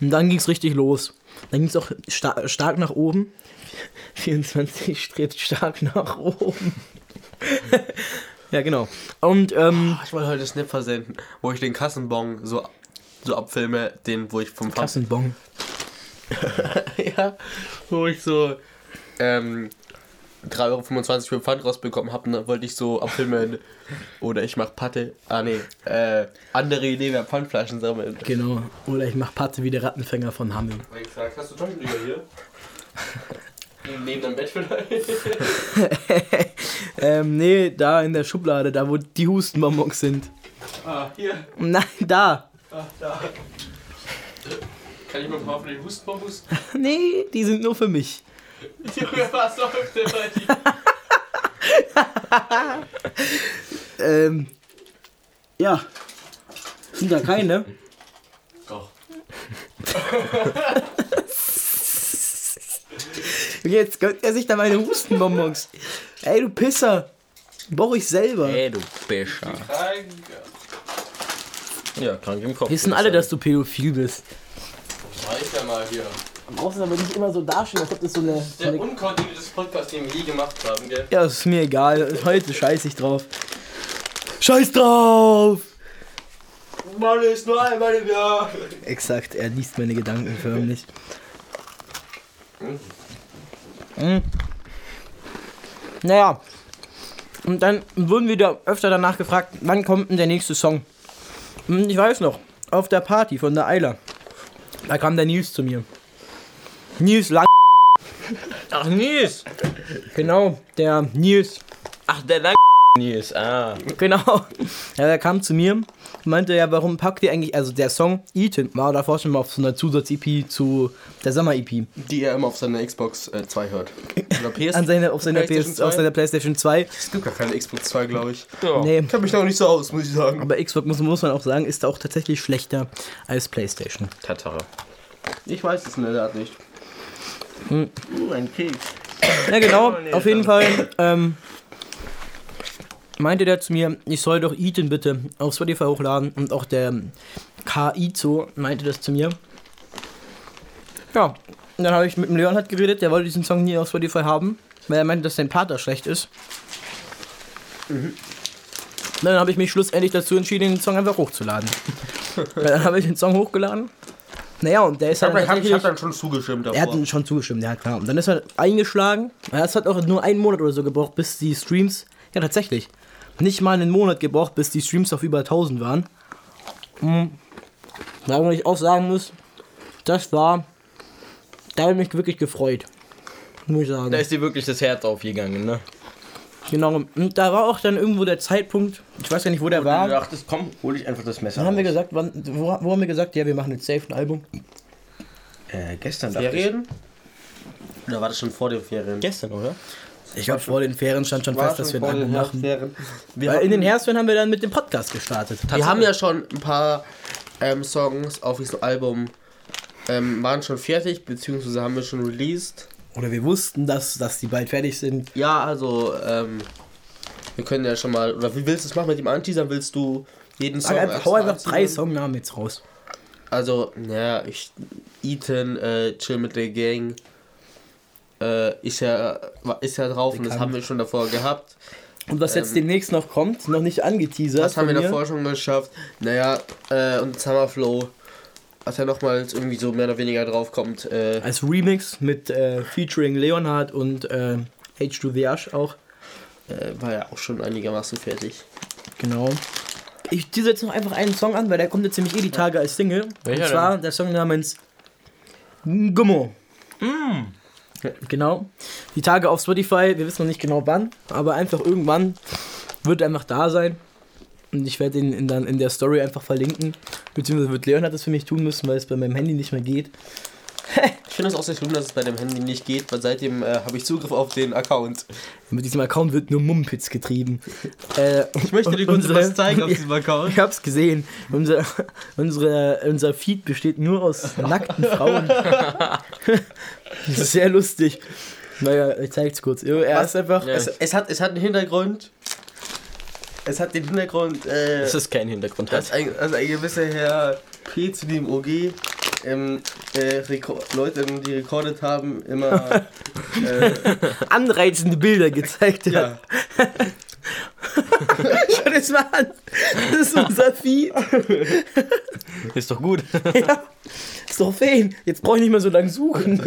Und dann ging's richtig los. Dann ging's auch sta stark nach oben. 24 strebt stark nach oben. Ja, genau. Und ähm, Ich wollte heute einen Snap versenden, wo ich den Kassenbon so, so abfilme, den, wo ich vom Pfand Kassenbon. ja, wo ich so ähm, 3,25 Euro für Pfand rausbekommen habe, ne, wollte ich so abfilmen. Oder ich mach Patte. Ah nee, äh, andere Idee wäre Pfandflaschen sammeln. Genau. Oder ich mach Patte wie der Rattenfänger von Hammel. Hast du Taschentücher hier? Neben deinem Bett vielleicht? ähm, nee, da in der Schublade, da wo die Hustenbonbons sind. Ah, hier. Nein, da. Ah, da. Kann ich mal ein paar von den Hustenbonbons? Nee, die sind nur für mich. Junge, was läuft denn bei dir? Ähm. Ja. Sind da keine? Doch. Jetzt gönnt er sich da meine Hustenbonbons. Ey, du Pisser. Brauche ich selber. Ey, du Bischer. Ja, krank im Kopf. Wissen alle, dass du pädophil bist. Reicht ja mal hier. Du brauchst es aber nicht immer so dastehen, als ob das so eine. So Der eine unkoordinierteste Podcast, den wir je gemacht haben, gell? ja, ist mir egal. Heute scheiß ich drauf. Scheiß drauf! Mann, ist nur einmal im Jahr. Exakt, er liest meine Gedanken förmlich. Mhm. Naja. Und dann wurden wir da öfter danach gefragt, wann kommt denn der nächste Song? Und ich weiß noch, auf der Party von der Eiler, da kam der Nils zu mir. Nils Lang, Ach, Nils. genau, der Nils, Ach, der lang Nils. Ah. genau. Ja, der kam zu mir meinte, ja, warum packt ihr eigentlich, also der Song Ethan war davor schon mal auf so einer Zusatz-EP zu der Sommer-EP. Die er immer auf seiner Xbox äh, 2 hört. Oder PS. An seine, auf, seiner PlayStation PS, auf 2? seiner PlayStation 2. Es gibt gar keine Xbox 2, glaube ich. Ja. Nee, Ich kenne mich da auch nicht so aus, muss ich sagen. aber Xbox muss, muss man auch sagen, ist auch tatsächlich schlechter als PlayStation. Tatsache. Ich weiß es in der Tat nicht. Hm. Uh, ein Keks. Ja, genau, auf jeden Fall ähm, meinte der zu mir, ich soll doch Ethan bitte auf Spotify hochladen und auch der KIzo meinte das zu mir. Ja, und dann habe ich mit dem Leon halt geredet, der wollte diesen Song nie auf Spotify haben, weil er meinte, dass sein Pater schlecht ist. Dann habe ich mich schlussendlich dazu entschieden, den Song einfach hochzuladen. dann habe ich den Song hochgeladen. Naja, und der ist Ich halt hab, tatsächlich- hab dann schon zugestimmt davor. er hat schon zugestimmt, ja klar. Und dann ist er eingeschlagen. Es hat auch nur einen Monat oder so gebraucht, bis die Streams. Ja, tatsächlich. Nicht mal einen Monat gebraucht, bis die Streams auf über 1000 waren. Mhm. Da ich auch sagen muss, das war. Da habe ich mich wirklich gefreut. Muss ich sagen. Da ist dir wirklich das Herz aufgegangen, ne? Genau. Und da war auch dann irgendwo der Zeitpunkt. Ich weiß gar nicht, wo der war. Du dachtest, komm, hol ich einfach das Messer. Dann haben wir gesagt, wann, wo, wo haben wir gesagt, ja, wir machen jetzt safe ein Album. Äh, gestern dachte ich. Ferien? Oder war das schon vor den Ferien? Gestern, oder? Ich glaube, vor den Ferien stand schon fest, dass wir den machen. Wir, Weil in den Herbstferien haben wir dann mit dem Podcast gestartet. wir haben ja schon ein paar ähm, Songs auf diesem Album ähm, waren schon fertig, beziehungsweise haben wir schon released. Oder wir wussten, dass, dass die bald fertig sind. Ja, also, ähm, wir können ja schon mal, oder wie willst du es machen mit dem Anteasern? Willst du jeden Song einfach, hau einfach drei? Songnamen jetzt raus. Also, naja, ich, Ethan, äh, Chill mit der Gang, äh, ist ja, ist ja drauf und das Bekannt. haben wir schon davor gehabt. Und was jetzt Ähm, demnächst noch kommt, noch nicht angeteasert. Das haben wir mir. davor schon geschafft. Naja, äh, und Summerflow, was ja nochmals irgendwie so mehr oder weniger draufkommt. Äh, Als Remix mit äh, featuring Leonhard und äh, H2VH auch. äh, war ja auch schon einigermaßen fertig. Genau. Ich tease jetzt noch einfach einen Song an, weil der kommt jetzt nämlich eh die Tage als Single. Welcher und zwar der Song namens Gummo. Genau. Die Tage auf Spotify, wir wissen noch nicht genau wann, aber einfach irgendwann wird er einfach da sein. Und ich werde ihn in, dann in der Story einfach verlinken. Beziehungsweise wird Leonhard das für mich tun müssen, weil es bei meinem Handy nicht mehr geht. Ich finde es auch sehr schlimm, dass es bei dem Handy nicht geht, weil seitdem äh, habe ich Zugriff auf den Account. Mit diesem Account wird nur Mumpitz getrieben. äh, Ich möchte dir kurz unsere- was zeigen auf diesem Account. Ich hab's gesehen. Unser, unsere, unser Feed besteht nur aus nackten Frauen. das ist sehr lustig. Naja, ich zeig's kurz. Er Was? ist einfach. Es, es, hat, es hat einen Hintergrund. Es hat den Hintergrund, äh, Das ist kein Hintergrund. dass ein, also ein gewisser Herr P zu dem OG ähm, äh, Leute, die rekordet haben, immer äh, anreizende Bilder gezeigt hat. ja, Schau das mal an. Das ist unser Feed. Ist doch gut. Ja. Ist doch fein. Jetzt brauche ich nicht mehr so lange suchen.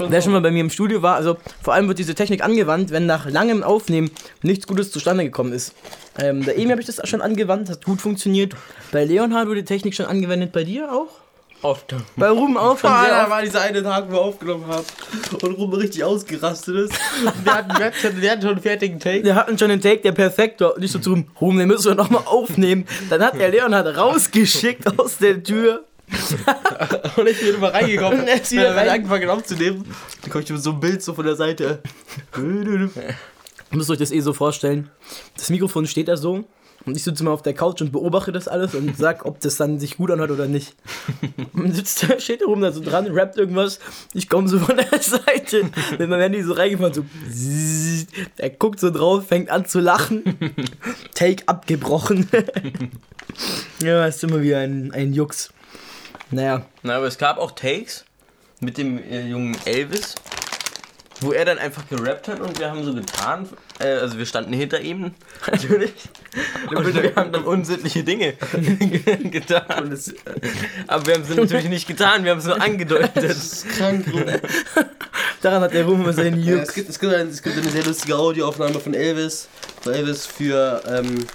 Schon Wer schon mal bei mir im Studio war, also vor allem wird diese Technik angewandt, wenn nach langem Aufnehmen nichts Gutes zustande gekommen ist. Ähm, bei Emi habe ich das schon angewandt, hat gut funktioniert. Bei Leonhard wurde die Technik schon angewendet, bei dir auch? Oft. Bei Ruben auch schon Ah, da war dieser eine Tag, wo wir aufgenommen haben und Ruben richtig ausgerastet ist. Wir hatten, wir hatten, schon, wir hatten schon einen fertigen Take. Wir hatten schon einen Take, der perfekt war. Und ich so zu Ruben, den müssen wir nochmal aufnehmen. Dann hat der Leonhard rausgeschickt aus der Tür. Und ich bin immer reingekommen. Und er ist wieder rein. angefangen aufzunehmen, dann komme ich mit so einem Bild so von der Seite. Ihr müsst euch das eh so vorstellen. Das Mikrofon steht da so. Und ich sitze mal auf der Couch und beobachte das alles und sag, ob das dann sich gut anhört oder nicht. Und dann sitzt da, steht der Ruben da so dran, rappt irgendwas. Ich komme so von der Seite mit meinem Handy so reingefahren, so. Er guckt so drauf, fängt an zu lachen. Take abgebrochen. ja, ist immer wie ein, ein Jux. Naja, Na, aber es gab auch Takes mit dem äh, jungen Elvis, wo er dann einfach gerappt hat und wir haben so getan, äh, also wir standen hinter ihm natürlich und wir haben dann unsittliche Dinge getan. Es Aber wir haben sie natürlich nicht getan, wir haben es nur angedeutet. ist krank, Ruben. daran hat der immer seinen Ja, Jux. es, gibt, es, gibt ein, es gibt eine sehr lustige Audioaufnahme von Elvis, wo Elvis für ähm,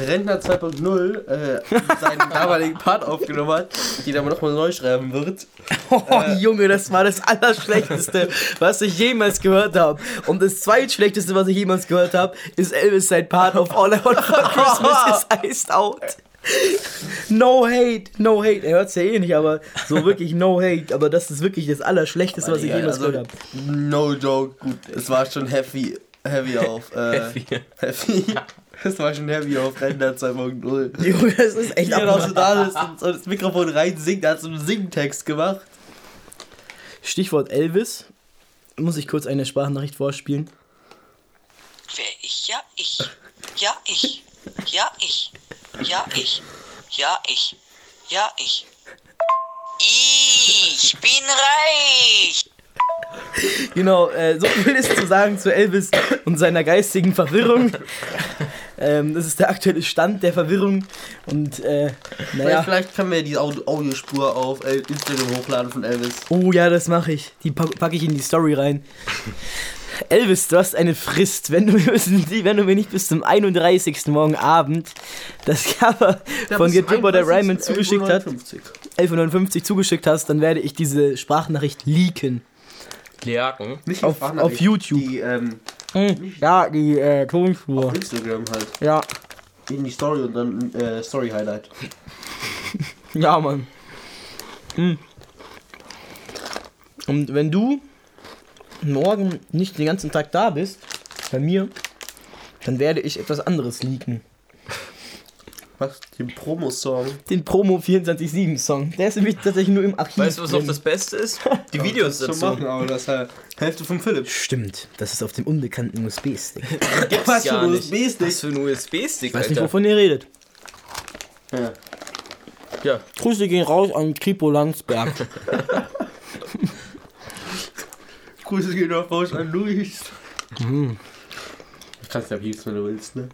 Rentner 2.0 äh, seinen damaligen Part aufgenommen hat, den er aber nochmal neu schreiben wird. Oh, Junge, das war das Allerschlechteste, was ich jemals gehört habe. Und das zweitschlechteste, was ich jemals gehört habe, ist Elvis sein Part auf All I Want for Christmas is Iced Out. No hate, no hate. Er hört es ja eh nicht, aber so wirklich no hate. Aber das ist wirklich das Allerschlechteste, was ich jemals also, gehört habe. no joke, gut, es war schon heavy, heavy auf. Äh, Heavy. heavy. Es war schon heavy auf Rentner 2.0. Junge, das ist echt Wie er auch so da ist und so das Mikrofon rein singt, er hat so einen Singtext gemacht. Stichwort Elvis. Muss ich kurz eine Sprachnachricht vorspielen? Wer ich? Ja, ich. Ja, ich. Ja, ich. Ja, ich. Ja, ich. Ja, ich. Ich bin reich. Genau, äh, so viel ist zu sagen zu Elvis und seiner geistigen Verwirrung. Ähm, das ist der aktuelle Stand der Verwirrung. Und äh, Vielleicht, naja. vielleicht können wir die Audio Audiospur auf Instagram hochladen von Elvis. Oh ja, das mache ich. Die pack- packe ich in die Story rein. Elvis, du hast eine Frist, wenn du, wenn du mir nicht bis zum 31. morgen Abend das Cover von Get Ripper der Ryman zugeschickt hat, 1150 zugeschickt hast, dann werde ich diese Sprachnachricht leaken. Leaken. Nicht Auf- auf YouTube. Die, ähm, Ja, die äh, Tonspur. auf Instagram halt. Ja, In die Story und dann äh, Story Highlight. ja, Mann. Hm. Und wenn du morgen nicht den ganzen Tag da bist, bei mir, dann werde ich etwas anderes leaken. Was? Den Promo-Song. Den Promo 24-7 Song. Der ist nämlich tatsächlich nur im Archiv. Weißt du, was noch drin. das Beste ist? Die Videos Zu dazu. machen, aber das ist halt Hälfte vom Philipp. Stimmt, das ist auf dem unbekannten USB-Stick. Gibt's Was für ja ein nicht. USB-Stick? Was für ein USB-Stick, Ich weiß nicht, wovon ihr redet. Ja. Ja, Grüße gehen raus an Kripo Landsberg. Grüße gehen Rausch an Luis. Du kannst ja piepsen, wenn du willst, ne?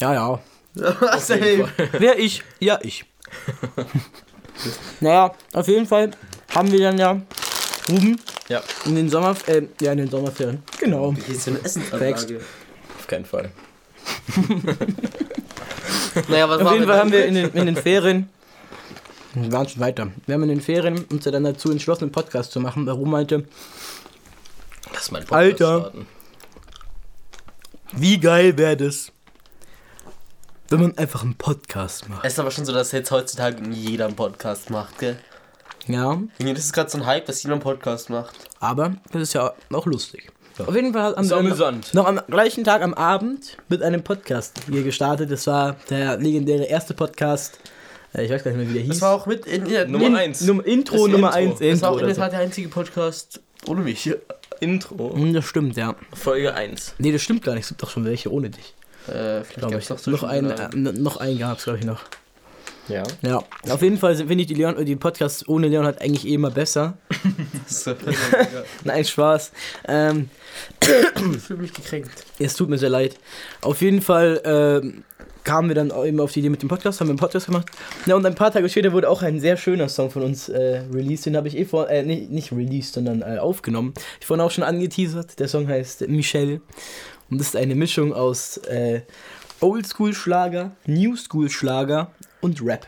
ja, ja. Wer ich? Ja, ich. naja, auf jeden Fall haben wir dann ja Ruben ja, in den Sommer... Äh, ja, in den Sommerferien. Genau. Hier ist so eine Essensanlage. auf keinen Fall. Naja, was Auf jeden Fall haben wir in den, in den Ferien... Wir waren schon weiter. Wir haben in den Ferien uns ja dann dazu entschlossen, einen Podcast zu machen. weil Ruben meinte, Lass mein Alter. starten. wie geil wäre das, wenn man einfach einen Podcast macht. Es ist aber schon so, dass jetzt heutzutage jeder einen Podcast macht, gell? Ja, Das ist gerade so ein Hype, dass jeder einen Podcast macht. aber das ist ja auch lustig. Auf jeden Fall haben wir amüsant. noch am gleichen Tag am Abend mit einem Podcast hier gestartet. Das war der legendäre erste Podcast. Äh, Ich weiß gar nicht mehr, wie der hieß. Das war auch mit in, in, Nummer in, eins. Num Intro Das Nummer Intro. 1. Das war Intro auch in der so. Tat der einzige Podcast ohne mich. Intro. Hm, Das stimmt, ja. Folge 1. Nee, das stimmt gar nicht. Es gibt doch schon welche ohne dich. Äh, vielleicht Glaube gab's ich. noch so noch, einen, äh, noch einen gab es, glaube ich, noch. Ja. Ja, auf jeden Fall finde ich die, Leon, die Podcasts ohne Leon halt eigentlich eh immer besser. Nein, Spaß. Ähm, Ich fühle mich gekränkt. es tut mir sehr leid. Auf jeden Fall ähm, kamen wir dann auch eben auf die Idee mit dem Podcast, haben wir einen Podcast gemacht. Ja, und ein paar Tage später wurde auch ein sehr schöner Song von uns äh, released. Den habe ich eh vor, äh, nicht, nicht released, sondern äh, aufgenommen. Ich vorhin auch schon angeteasert. Der Song heißt Michelle. Und das ist eine Mischung aus äh, Oldschool-Schlager, New-School-Schlager und Rap.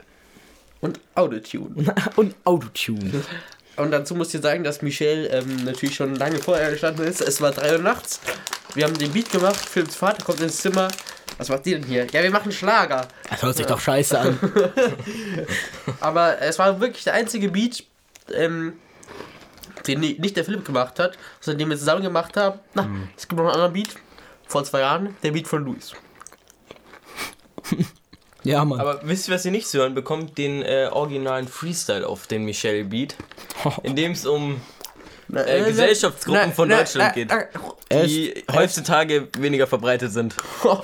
Und Autotune. Und Autotune. Und dazu muss ich sagen, dass Michelle ähm, natürlich schon lange vorher gestanden ist. Es war 3 Uhr nachts. Wir haben den Beat gemacht. Philips Vater kommt ins Zimmer. Was macht ihr denn hier? Ja, wir machen Schlager. Das hört sich doch scheiße an. Aber es war wirklich der einzige Beat, ähm, den ni- nicht der Philipp gemacht hat, sondern den wir zusammen gemacht haben. Na, es gibt noch einen anderen Beat. Vor zwei Jahren. Der Beat von Luis. Ja, Mann. Aber wisst ihr, was ihr nicht zu hören bekommt? Den äh, originalen Freestyle auf den Michelle Beat, in dem es um äh, Gesellschaftsgruppen von Deutschland geht, die heutzutage weniger verbreitet sind.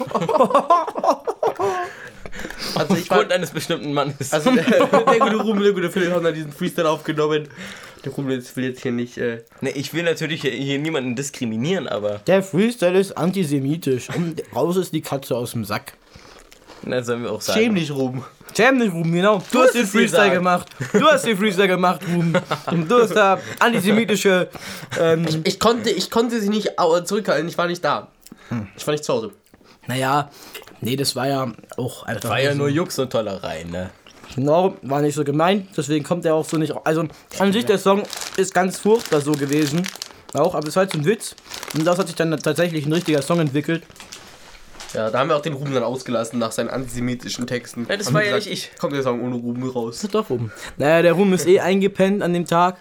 Also ich Aufgrund eines bestimmten Mannes. also der, der gute Ruben, der gute Philipp haben da diesen Freestyle aufgenommen. Jetzt will jetzt hier nicht. Äh, ne, ich will natürlich hier- niemanden diskriminieren, aber Der Freestyle ist antisemitisch. Und raus ist die Katze aus dem Sack. na, sollen wir auch sagen. schäm dich, Ruben. Schäm dich, Ruben, genau. Du, hast den Freestyle gesagt. gemacht. Du hast den Freestyle gemacht, Ruben. Und du hast da antisemitische. Ähm, Ich konnte, ich konnte sie nicht zurückhalten. Ich war nicht da. Ich war nicht zu Hause. naja, nee, das war ja auch einfach. War ja nur Jux und Tollerei, ne? Genau, war nicht so gemeint, deswegen kommt er auch so nicht. Also an sich der Song ist ganz furchtbar so gewesen. Auch, aber es ist halt so ein Witz. Und das hat sich dann tatsächlich ein richtiger Song entwickelt. Ja, da haben wir auch den Ruben dann ausgelassen nach seinen antisemitischen Texten. Ja, das Haben war ja nicht ich. Kommt der Song ohne Ruben raus. Das ist doch Ruben. Naja, der Ruben ist eh eingepennt an dem Tag.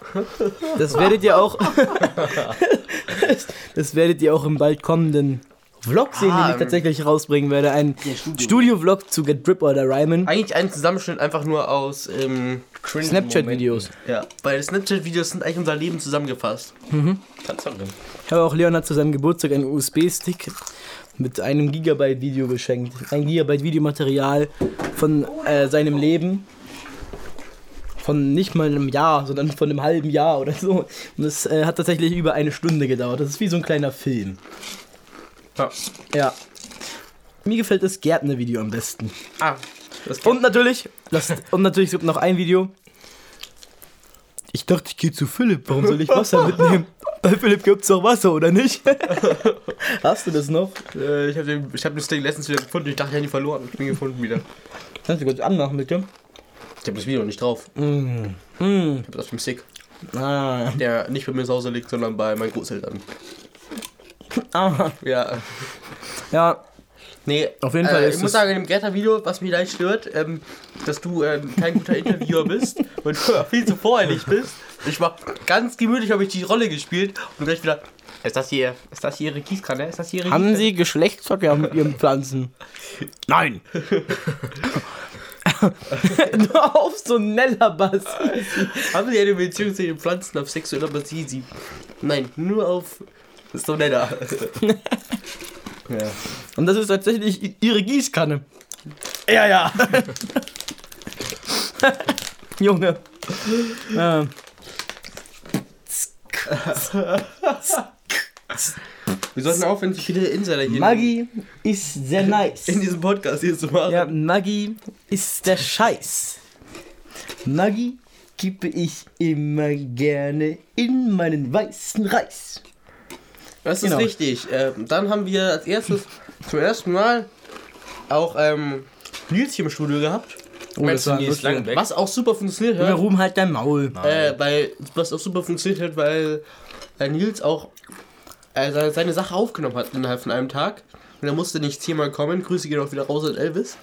Das werdet ihr auch. das werdet ihr auch im bald kommenden Vlog sehen, den Ah, ich tatsächlich rausbringen werde. Ein Studio-Vlog zu Get Drip oder Ryman. Eigentlich ein Zusammenschnitt einfach nur aus ähm, Snapchat-Videos. Ja, weil Snapchat-Videos sind eigentlich unser Leben zusammengefasst. Tatsache. Ich habe auch Leonard zu seinem Geburtstag einen USB-Stick mit einem Gigabyte Video geschenkt. Ein Gigabyte Videomaterial von äh, seinem Leben. Von nicht mal einem Jahr, sondern von einem halben Jahr oder so. Und es äh, hat tatsächlich über eine Stunde gedauert. Das ist wie so ein kleiner Film. Ja. Ja. Mir gefällt das Gärtner-Video am besten. Ah, das Und natürlich, das, und natürlich es gibt noch ein Video. Ich dachte, ich gehe zu Philipp. Warum soll ich Wasser mitnehmen? Bei Philipp gibt's doch Wasser, oder nicht? Hast du das noch? äh, ich habe hab den Stick letztens wieder gefunden. Ich dachte, ich hätte ihn verloren. Ich bin gefunden wieder. Kannst du kurz anmachen, bitte? Ich habe das Video nicht drauf. Mm. Ich habe das auf dem Stick, Ah, der nicht bei mir zu Hause liegt, sondern bei meinen Großeltern. Ah. Ja. Ja, Nee, Auf jeden Fall äh, ist Ich muss sagen, im Gärtner-Video, was mich leicht stört, ähm, dass du ähm, kein guter Interviewer bist und viel zu voreilig bist. Ich war ganz gemütlich, habe ich die Rolle gespielt und gleich wieder. Ist das hier, ist das hier ihre Gießkanne? Ist das hier ihre haben Gießkanne? Sie Geschlechtsverkehr mit Ihren Pflanzen? Nein. Nur auf so neller Bass. Haben Sie eine Beziehung zu den Pflanzen auf sexueller Basis? Nein, nur auf. Das ist so netter. ja. Und das ist tatsächlich Ihre Gießkanne. Ja, ja. Junge. Ja. Wir sollten aufhören, so viele Insider hier Maggi ist sehr nice. in diesem Podcast hier zu machen. Ja, Maggi ist der Scheiß. Maggi kippe ich immer gerne in meinen weißen Reis. Das ist Genau. richtig. Ähm, dann haben wir als erstes zum ersten Mal auch ähm, Nils hier im Studio gehabt. Oh, das war Nils. Langbeck? Was auch super funktioniert hat. Ruben, halt dein Maul. Äh, weil, was auch super funktioniert hat, weil äh, Nils auch äh, seine, seine Sache aufgenommen hat innerhalb von einem Tag. Und er musste nicht zehnmal kommen. Grüße gehen auch wieder raus an Elvis.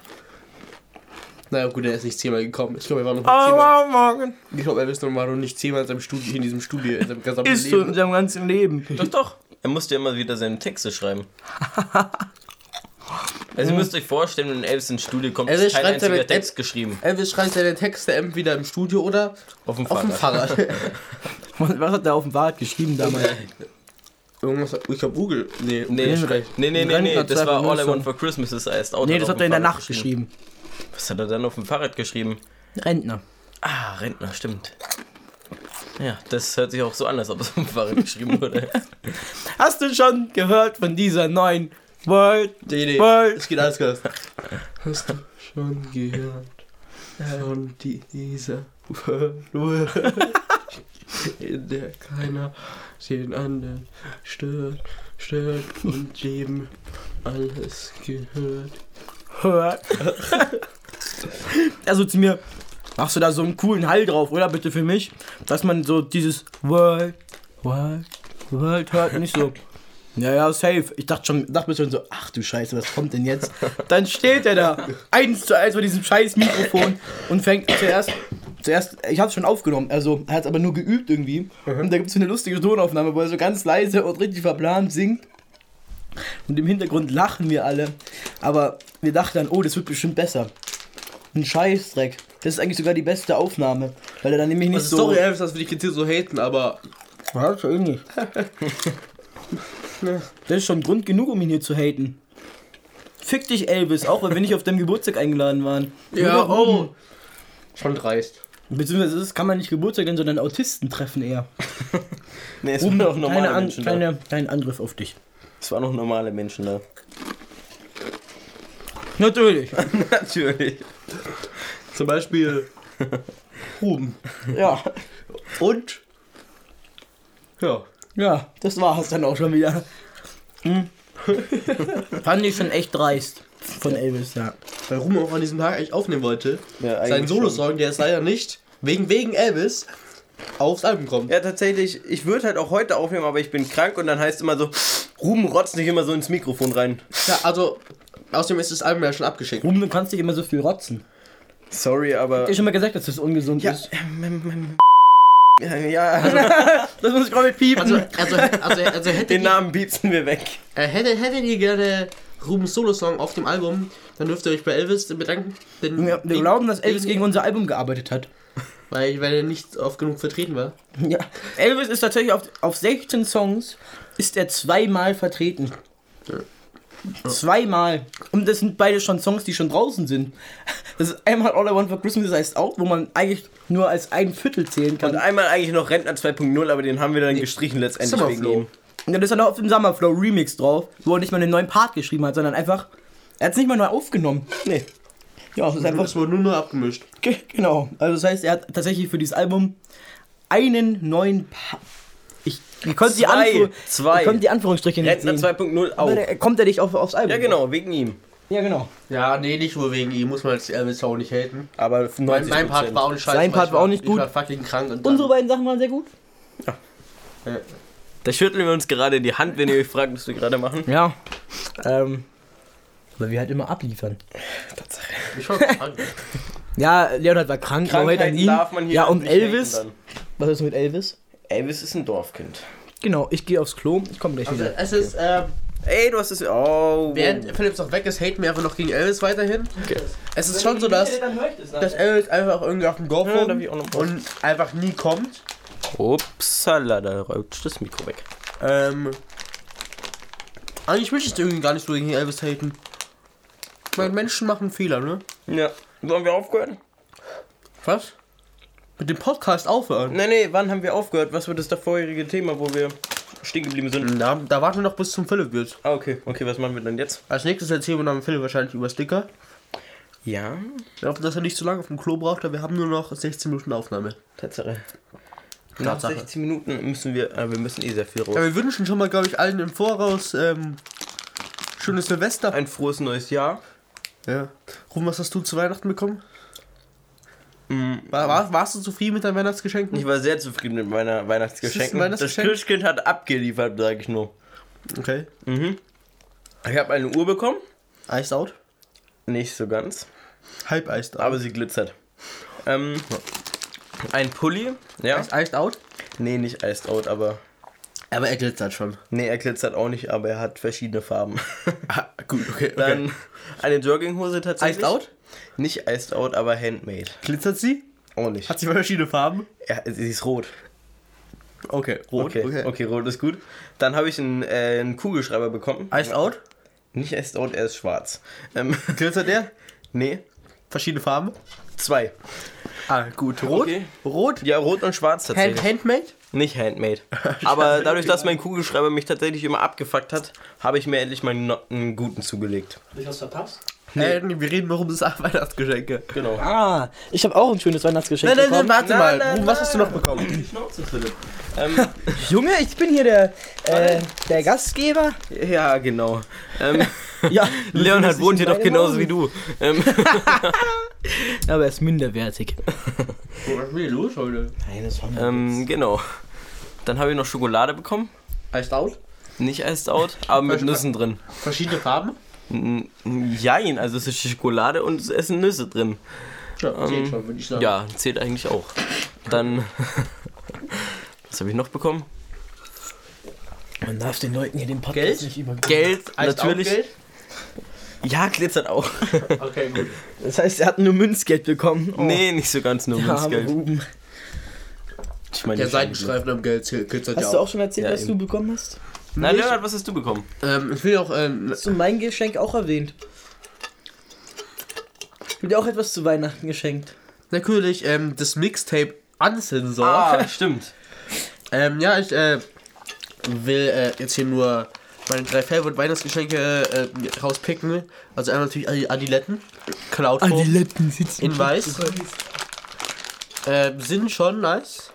Naja, gut, er ist nicht zehnmal gekommen. Ich glaube, er war noch nicht zehnmal. Morgen Ich glaube, Elvis war noch nicht zehnmal in seinem Studio, in diesem Studio, in seinem gesamten ist so in Leben. seinem ganzen Leben. Doch, doch. Er musste immer wieder seine Texte schreiben. Also ihr müsst euch vorstellen, wenn Elvis ins Studio kommt, Elvis ist kein schreibt einziger seine- Text geschrieben. Elvis schreibt seine Texte entweder im Studio oder Auf dem auf dem Fahrrad. Fahrrad. Was hat der auf dem Fahrrad geschrieben damals? Irgendwas, ich glaube Google. Nee, Nee, nee, nee, nee, nee, das war All I. Want for Christmas ist erst Auto. Nee, das hat er in der Nacht geschrieben. Was hat er dann auf dem Fahrrad geschrieben? Rentner. Ah, Rentner, stimmt. Ja, das hört sich auch so an, als ob es dem Fahrrad geschrieben wurde. Hast du schon gehört von dieser neuen World? Nee, nee. World? Es geht alles klar. Hast du schon gehört von dieser World, in der keiner den anderen stört, stört und jedem alles gehört? Hört. also zu mir, machst du da so einen coolen Hall drauf, oder bitte für mich? Dass man so dieses World, World, World hört und nicht so. Ja, ja, safe. Ich dachte schon, dachte mir schon so, ach du Scheiße, was kommt denn jetzt? Dann steht er da, eins zu eins mit diesem scheiß Mikrofon und fängt zuerst, zuerst, ich hab's schon aufgenommen, also er hat's aber nur geübt irgendwie. Und da gibt's so eine lustige Tonaufnahme, wo er so ganz leise und richtig verplant singt. Und im Hintergrund lachen wir alle. Aber wir dachten dann, oh, das wird bestimmt besser. Ein Scheißdreck. Das ist eigentlich sogar die beste Aufnahme. Weil er dann nämlich nicht Also so. sorry, Elvis, dass wir dich jetzt hier so haten, aber Ja, schon nicht. Das ist schon Grund genug, um ihn hier zu haten. Fick dich, Elvis, auch weil wir nicht auf deinem Geburtstag eingeladen waren. Ja, oh. schon dreist. Beziehungsweise das kann man nicht Geburtstag nennen, sondern Autisten treffen eher. Nee, es Um, waren auch normale keine An Menschen da. keine, kein Angriff auf dich. Es waren auch normale Menschen da. Natürlich. Natürlich. Zum Beispiel Ruben. ja. Und? Ja. Ja, das war es dann auch schon wieder. Hm. Fand ich schon echt dreist von Elvis, ja. Weil Ruben auch an diesem Tag eigentlich aufnehmen wollte. Ja, eigentlich Sein Solo-Song, der ist leider nicht, wegen, wegen Elvis, aufs Album kommt. Ja, tatsächlich, ich würde halt auch heute aufnehmen, aber ich bin krank und dann heißt immer so, Ruben rotzt nicht immer so ins Mikrofon rein. Ja, also, außerdem ist das Album ja schon abgeschickt. Ruben, du kannst nicht immer so viel rotzen. Sorry, aber. Ich hab schon mal gesagt, dass das ungesund Ja, ist. ähm, ja, ja, Das muss ich gerade piepen. Also, also, also, also hätte, den die, Namen piepsen wir weg. äh, hätte, hättet ihr gerne Rubens Solo-Song auf dem Album, dann dürft ihr euch bei Elvis bedanken. Denn wir, wir glauben, dass Elvis gegen unser Album gearbeitet hat. Weil, weil er nicht oft genug vertreten war. Ja. Elvis ist tatsächlich auf, auf 16 Songs ist er zweimal vertreten. Zweimal. Und das sind beide schon Songs, die schon draußen sind. Das ist einmal All I Want for Christmas heißt auch, wo man eigentlich nur als ein Viertel zählen kann. Und einmal eigentlich noch Rentner 2.0, aber den haben wir dann gestrichen letztendlich wegen ihm. Und dann ist er noch auf dem Summerflow Remix drauf, wo er nicht mal einen neuen Part geschrieben hat, sondern einfach. Er hat es nicht mal neu aufgenommen. Nee. Ja, das ist einfach. Das wurde nur noch abgemischt. Ge- Genau. Also das heißt, er hat tatsächlich für dieses Album einen neuen Part. Ich, ihr könnt die. Anführ Zwei. Ihr könnt die Anführungsstriche nicht Rentner sehen. 2.0 Aber auch. der- kommt er nicht auf, aufs Album? Ja, genau, wegen ihm. Ja, genau. Ja, nee, nicht nur wegen ihm, muss man jetzt Elvis auch nicht haten. Aber 90 Mein, mein Part war auch nicht scheiße. Sein Part ich war auch nicht ich gut. war fucking krank und Unsere beiden Sachen waren sehr gut. Da schütteln wir uns gerade die Hand, wenn ihr euch fragt, was wir gerade machen. Ja. Ähm. Weil wir halt immer abliefern. Ich war krank. Ja, Leonard war krank, Krankheiten ihm. darf man hier ja, und nicht haten Elvis. Was ist mit Elvis? Elvis ist ein Dorfkind. Genau, ich gehe aufs Klo. Ich komme gleich Also, wieder. es ist, äh, Ey, du hast es. Oh. während Philips noch weg ist, haten wir einfach noch gegen Elvis weiterhin. Es ist schon so, dass, dass Elvis einfach irgendwie auf dem Dorf Ja, und einfach nie kommt. Upsala, da rutscht das Mikro weg. Ähm, eigentlich möchte ich irgendwie gar nicht so gegen Elvis haten. Ich meine, Menschen machen Fehler, ne? Ja. Sollen wir aufgehört? Was? Mit dem Podcast aufhören? Nee, nee, wann haben wir aufgehört? Was war das da vorherige Thema, wo wir stehen geblieben sind? Da, da warten wir noch bis zum Philipp wird. Ah, okay. Okay, was machen wir dann jetzt? Als nächstes erzählen wir dann Philipp wahrscheinlich über Sticker. Ja, Wir hoffen, dass er nicht zu lange auf dem Klo braucht, weil wir haben nur noch 16 Minuten Aufnahme. Tatsache. Nach Tatsache. 16 Minuten müssen wir, äh, wir müssen eh sehr viel raus. Ja, wir wünschen schon mal, glaube ich, allen im Voraus ähm, schönes Silvester. Ein frohes neues Jahr. Ja. Rufen, was hast du zu Weihnachten bekommen? Mm, War, war, warst du zufrieden mit deinen Weihnachtsgeschenken? Ich war sehr zufrieden mit meiner Weihnachtsgeschenken. Weihnachtsgeschenk? Das Christkind hat abgeliefert, sage ich nur. Okay. Mhm. Ich habe eine Uhr bekommen. Iced out? Nicht so ganz, Halb iced out. aber sie glitzert. Ähm, ein Pulli. Ja. Iced, iced out? Nee, nicht iced out, aber. Aber er glitzert schon. Nee, er glitzert auch nicht, aber er hat verschiedene Farben. Ah, gut, okay. okay. Dann eine Jogginghose tatsächlich. Iced out? Nicht iced out, aber handmade. Glitzert sie? Auch nicht. Hat sie verschiedene Farben? Ja, sie ist rot. Okay, rot. Okay, okay, rot ist gut. Dann habe ich einen, äh, einen Kugelschreiber bekommen. Iced out? Nicht iced out, er ist schwarz. Ähm, Glitzert der? nee, Verschiedene Farben? zwei. Ah, gut. Rot? Okay. Rot? Ja, rot und schwarz Hand, tatsächlich. handmade? Nicht handmade. Aber dadurch, dass mein Kugelschreiber mich tatsächlich immer abgefuckt hat, habe ich mir endlich mal einen, guten zugelegt. Hab ich was verpasst? Nee. nee, wir reden nur um das Weihnachtsgeschenke. Genau. Ah, ich habe auch ein schönes Weihnachtsgeschenk Nein, nein, nein, bekommen. warte Nein, mal. nein, Ruben, was nein. hast du noch bekommen? Die Schnauze, Philipp. Ähm, Junge, ich bin hier der, äh, der Gastgeber. ja, genau. Ähm, Ja, Leonhard wohnt hier doch genauso Mausi. wie du. Ähm, aber er ist minderwertig. Was ist denn los heute? Nein, das war ähm, genau. Dann habe ich noch Schokolade bekommen. Iced out? Nicht iced out, aber mit Nüssen drin. Verschiedene Farben? Jein, also es ist Schokolade und es sind Nüsse drin. Ja, zählt schon, würde ich sagen. Ja, zählt eigentlich auch. Dann. Was habe ich noch bekommen? Man darf den Leuten hier den Podcast Geld? nicht über. Geld, Iced natürlich. Geld? Ja, glitzert auch. Okay, gut. Das heißt, er hat nur Münzgeld bekommen. Oh, Nee, nicht so ganz nur arme Münzgeld. Ruben. Ich meine, Der Seitenstreifen am Geld zählt zählt ja Hast du auch. auch schon erzählt, Ja, was eben. du bekommen hast? Nein, Leonhard, was hast du bekommen? Ähm, ich will auch, ähm, Hast du mein Geschenk auch erwähnt? Ich will dir auch etwas zu Weihnachten geschenkt. natürlich, ähm, das Mixtape Unsensor. Ah, stimmt. Ähm, ja, ich, äh, will, äh, jetzt hier nur meine drei Favorite Weihnachtsgeschenke, äh, rauspicken. Also einmal natürlich Adi- Adiletten. Cloudform. Adiletten sitzen. In weiß. Äh, sind schon nice.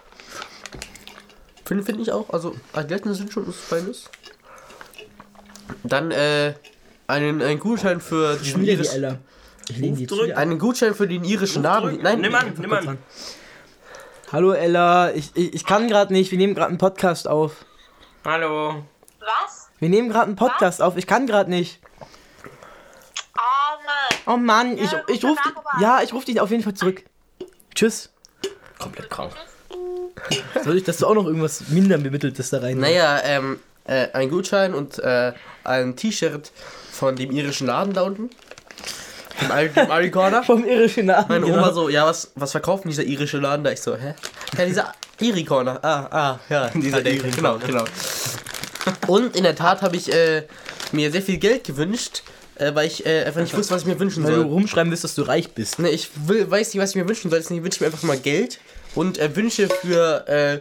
Finde find ich auch. Also, Adiletten sind schon was Feines. Dann, äh, einen, einen Gutschein für den Schon wieder die Iris Ella. Ich lehne die Rufdrück. Tür. einen Gutschein für den irischen Laden. Nein, nimm an, nimm an. Hallo Ella, ich, ich, ich kann gerade nicht, wir nehmen gerade einen Podcast auf. Hallo. Was? Wir nehmen gerade einen Podcast auf, ich kann gerade nicht. Oh Mann. Oh Mann, ich, Ja, ich ruf ruf aber an. Ja, ich rufe dich auf jeden Fall zurück. Tschüss. Komplett krank. Soll ich, dass du auch noch irgendwas minder bemitteltes da rein? Naja, ähm, äh, ein Gutschein und äh, ein T-Shirt von dem irischen Laden da unten. Dem, Al- dem Ari Corner. Vom irischen Namen. Meine genau. Oma so, ja, was, was verkauft denn dieser irische Laden da? Ich so, hä? Ja, dieser Iri Corner. Ah, ah, ja. Dieser ah, Iri Genau, genau. Und in der Tat habe ich äh, mir sehr viel Geld gewünscht, äh, weil ich äh, einfach nicht wusste, was ich mir wünschen Weil du soll. rumschreiben willst, dass du reich bist. Ne, ich will, weiß nicht, was ich mir wünschen soll, deswegen wünsche ich mir einfach mal Geld und äh, Wünsche für äh,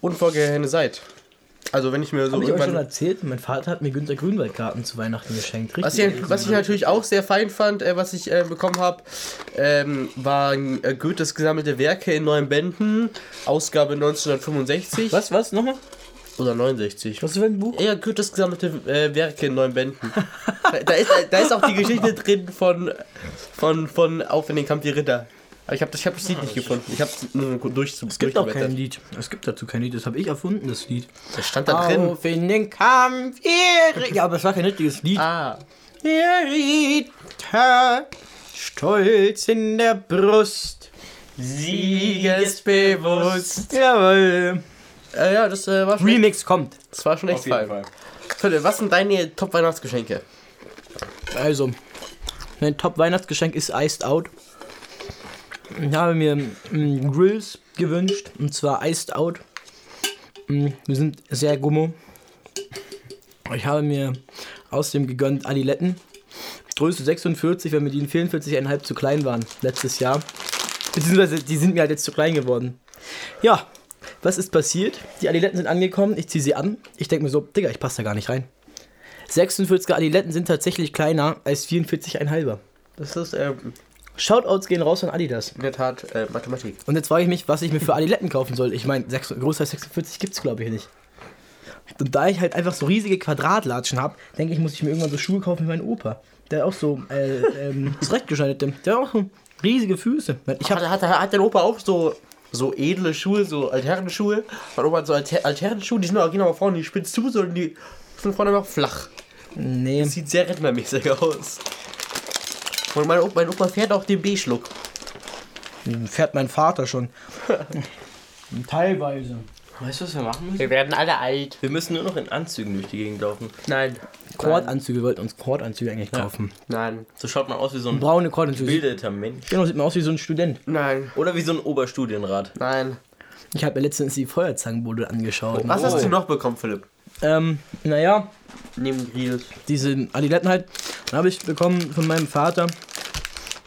unvorgehende Zeit. Also wenn ich mir so Hab ich euch schon erzählt, mein Vater hat mir Günter Grünwald-Karten zu Weihnachten geschenkt. Richtig. Was ich, was ich natürlich auch sehr fein fand, äh, was ich äh, bekommen habe, ähm, waren äh, Goethes gesammelte Werke in neuen Bänden, Ausgabe 1965 Was, was, nochmal? oder 69. Was für ein Buch? Ja, Goethes gesammelte äh, Werke in neun Bänden. da, da, ist, da ist auch die Geschichte drin von, von, von Auf in den Kampf die Ritter. Aber ich habe das, ich hab das Lied nicht gefunden. Ich habe es nur durch Es gibt auch kein Lied. Es gibt dazu kein Lied. Das habe ich erfunden, das Lied. Das stand da drin. Auf in den Kampf, ihr Ja, aber es war kein richtiges Lied. Ah, Der Ritter, stolz in der Brust, siegesbewusst. Jawohl. Äh, ja, das äh, war schon, Remix kommt. das war schon echt fein. Philipp, was sind deine Top-Weihnachtsgeschenke? Also, mein Top-Weihnachtsgeschenk ist Iced Out. Ich habe mir mm, Grills gewünscht, und zwar Iced Out. Mm, Wir sind sehr gummo. Ich habe mir außerdem gegönnt Adiletten. Größe 46, weil mir die in 44,5 zu klein waren letztes Jahr. Beziehungsweise die sind mir halt jetzt zu klein geworden. Ja, was ist passiert? Die Adiletten sind angekommen, ich ziehe sie an. Ich denke mir so, Digga, ich passe da gar nicht rein. 46er Adiletten sind tatsächlich kleiner als 44,5er. Das ist äh, Shoutouts gehen raus an Adidas. in der Tat äh, Mathematik. Und jetzt frage ich mich, was ich mir für Adiletten kaufen soll. Ich meine, größer als 46 gibt es glaube ich nicht. Und da ich halt einfach so riesige Quadratlatschen habe, denke ich, muss ich mir irgendwann so Schuhe kaufen wie mein Opa. Der auch so äh, ähm, zurechtgeschneidete. Der hat auch so riesige Füße. Ich Hat, habe hat, hat dein Opa auch so, so edle Schuhe, so Altherrenschuhe? Mein Opa hat so Alter, Altherrenschuhe, die sind auch genau vorne, die spitz zu, sondern die sind vorne noch flach. Nee, Das sieht sehr rentnermäßig aus. Und mein Opa, mein Opa fährt auch den B-Schluck. fährt mein Vater schon. Teilweise. Weißt du, was wir machen müssen? Wir werden alle alt. Wir müssen nur noch in Anzügen durch die Gegend laufen. Nein. Kordanzüge, wir wollten uns Kordanzüge eigentlich kaufen. Nein. So schaut man aus wie so ein Braune Kordanzüge. gebildeter Mensch. Genau, sieht man aus wie so ein Student. Nein. Oder wie so ein Oberstudienrat. Nein. Ich habe mir letztens die Feuerzangenbowle angeschaut. Was hast du noch bekommen, Philipp? Ähm, naja, Neben Grills. diese Adiletten halt. Dann habe ich bekommen von meinem Vater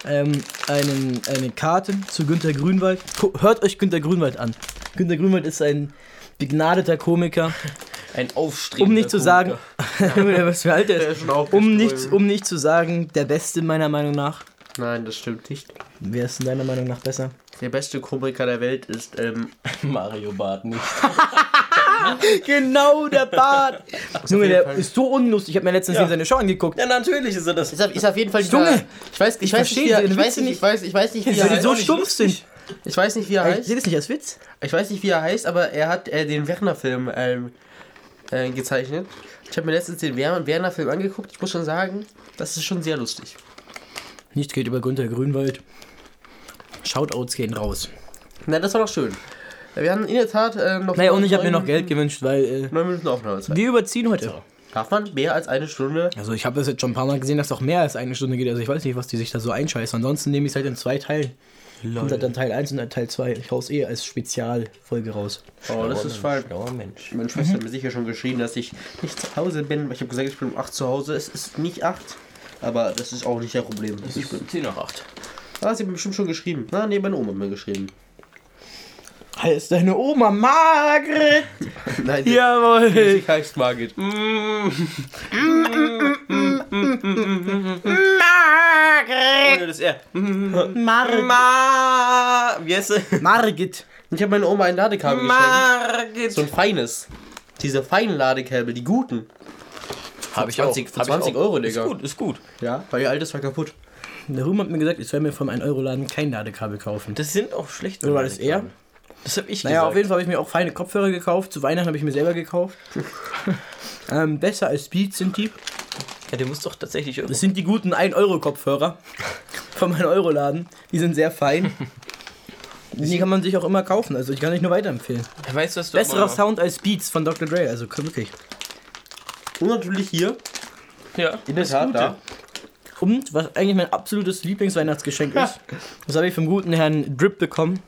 ähm, einen, eine Karte zu Günter Grünwald. Hört euch Günter Grünwald an. Günter Grünwald ist ein begnadeter Komiker. Ein aufstrebender Um nicht zu sagen, was für Alter Der ist. ist. Um nicht, um nicht zu sagen, der Beste meiner Meinung nach. Nein, das stimmt nicht. Wer ist denn deiner Meinung nach besser? Der beste Komiker der Welt ist, ähm, Mario Bart nicht. Genau, der Bart. Junge, der Fall- ist so unlustig. Ich habe mir letztens Ja. seine Show angeguckt. Ja, natürlich ist er das. ist, auf, ist auf jeden Fall Junge, dieser- ich weiß, ich, ich weiß verstehe nicht, wie er- ich weiß nicht, ich weiß, ich weiß nicht, wie er heißt. so stumpf sind. Ich weiß nicht, wie er Ich heißt. sehe das nicht als Witz. Ich weiß nicht, wie er heißt, aber er hat äh, den Werner-Film ähm, äh, gezeichnet. Ich habe mir letztens den Wer- Werner-Film angeguckt. Ich muss schon sagen, das ist schon sehr lustig. Nichts geht über Günter Grünwald. Shoutouts gehen raus. Na, das war doch schön. Wir haben in der Tat äh, noch. Naja, und ich habe mir noch Geld gewünscht, weil äh, Minuten- Neun Minuten Aufnahmezeit. wir überziehen heute. Darf man mehr als eine Stunde? Also ich habe das jetzt schon ein paar Mal gesehen, dass doch mehr als eine Stunde geht. Also ich weiß nicht, was die sich da so einscheißen. Ansonsten nehme ich es halt in zwei Teilen. Und halt dann Teil 1 und dann Teil 2. Ich hau's eh als Spezialfolge raus. Oh, das ist falsch. Schlauer Mensch. Meine Schwester hat mir sicher schon geschrieben, dass ich nicht zu Hause bin. Ich habe gesagt, ich bin um 8 zu Hause. Es ist nicht 8. Aber das ist auch nicht der Problem. Das ist schlimm. 10 nach 8. Ah, sie hat mir bestimmt schon geschrieben. Na, nee, meine Oma hat mir geschrieben. Heißt deine Oma Margret? Nein, die- Jawohl. die heißt Margit. Ohne das R. Margit. Ma. Wie heißt sie? Margit. Ich habe meiner Oma ein Ladekabel geschenkt. Margit. So ein feines. Diese feinen Ladekabel, die guten. Hab ich 20 auch. für Hab ich 20 auch. Euro, Ist Digga. gut, ist gut. Ja, weil ihr altes war kaputt. Der Ruhm hat mir gesagt, ich soll mir vom 1-Euro-Laden kein Ladekabel kaufen. Das sind auch schlechte. Oder war das er? Das hab ich Naja, gesagt. auf jeden Fall habe ich mir auch feine Kopfhörer gekauft. Zu Weihnachten habe ich mir selber gekauft. ähm, besser als Beats sind die. Ja, der muss doch tatsächlich irgendwo. Das sind die guten 1-Euro-Kopfhörer vom 1-Euro-Laden. Die sind sehr fein. Die kann man sich auch immer kaufen. Also ich kann euch nur weiterempfehlen. Weißt was du Besserer Sound als Beats von Dr. Dre. Also wirklich. Und natürlich hier. Ja, In der Tat, da. Und was eigentlich mein absolutes Lieblingsweihnachtsgeschenk ist, das habe ich vom guten Herrn Drip bekommen.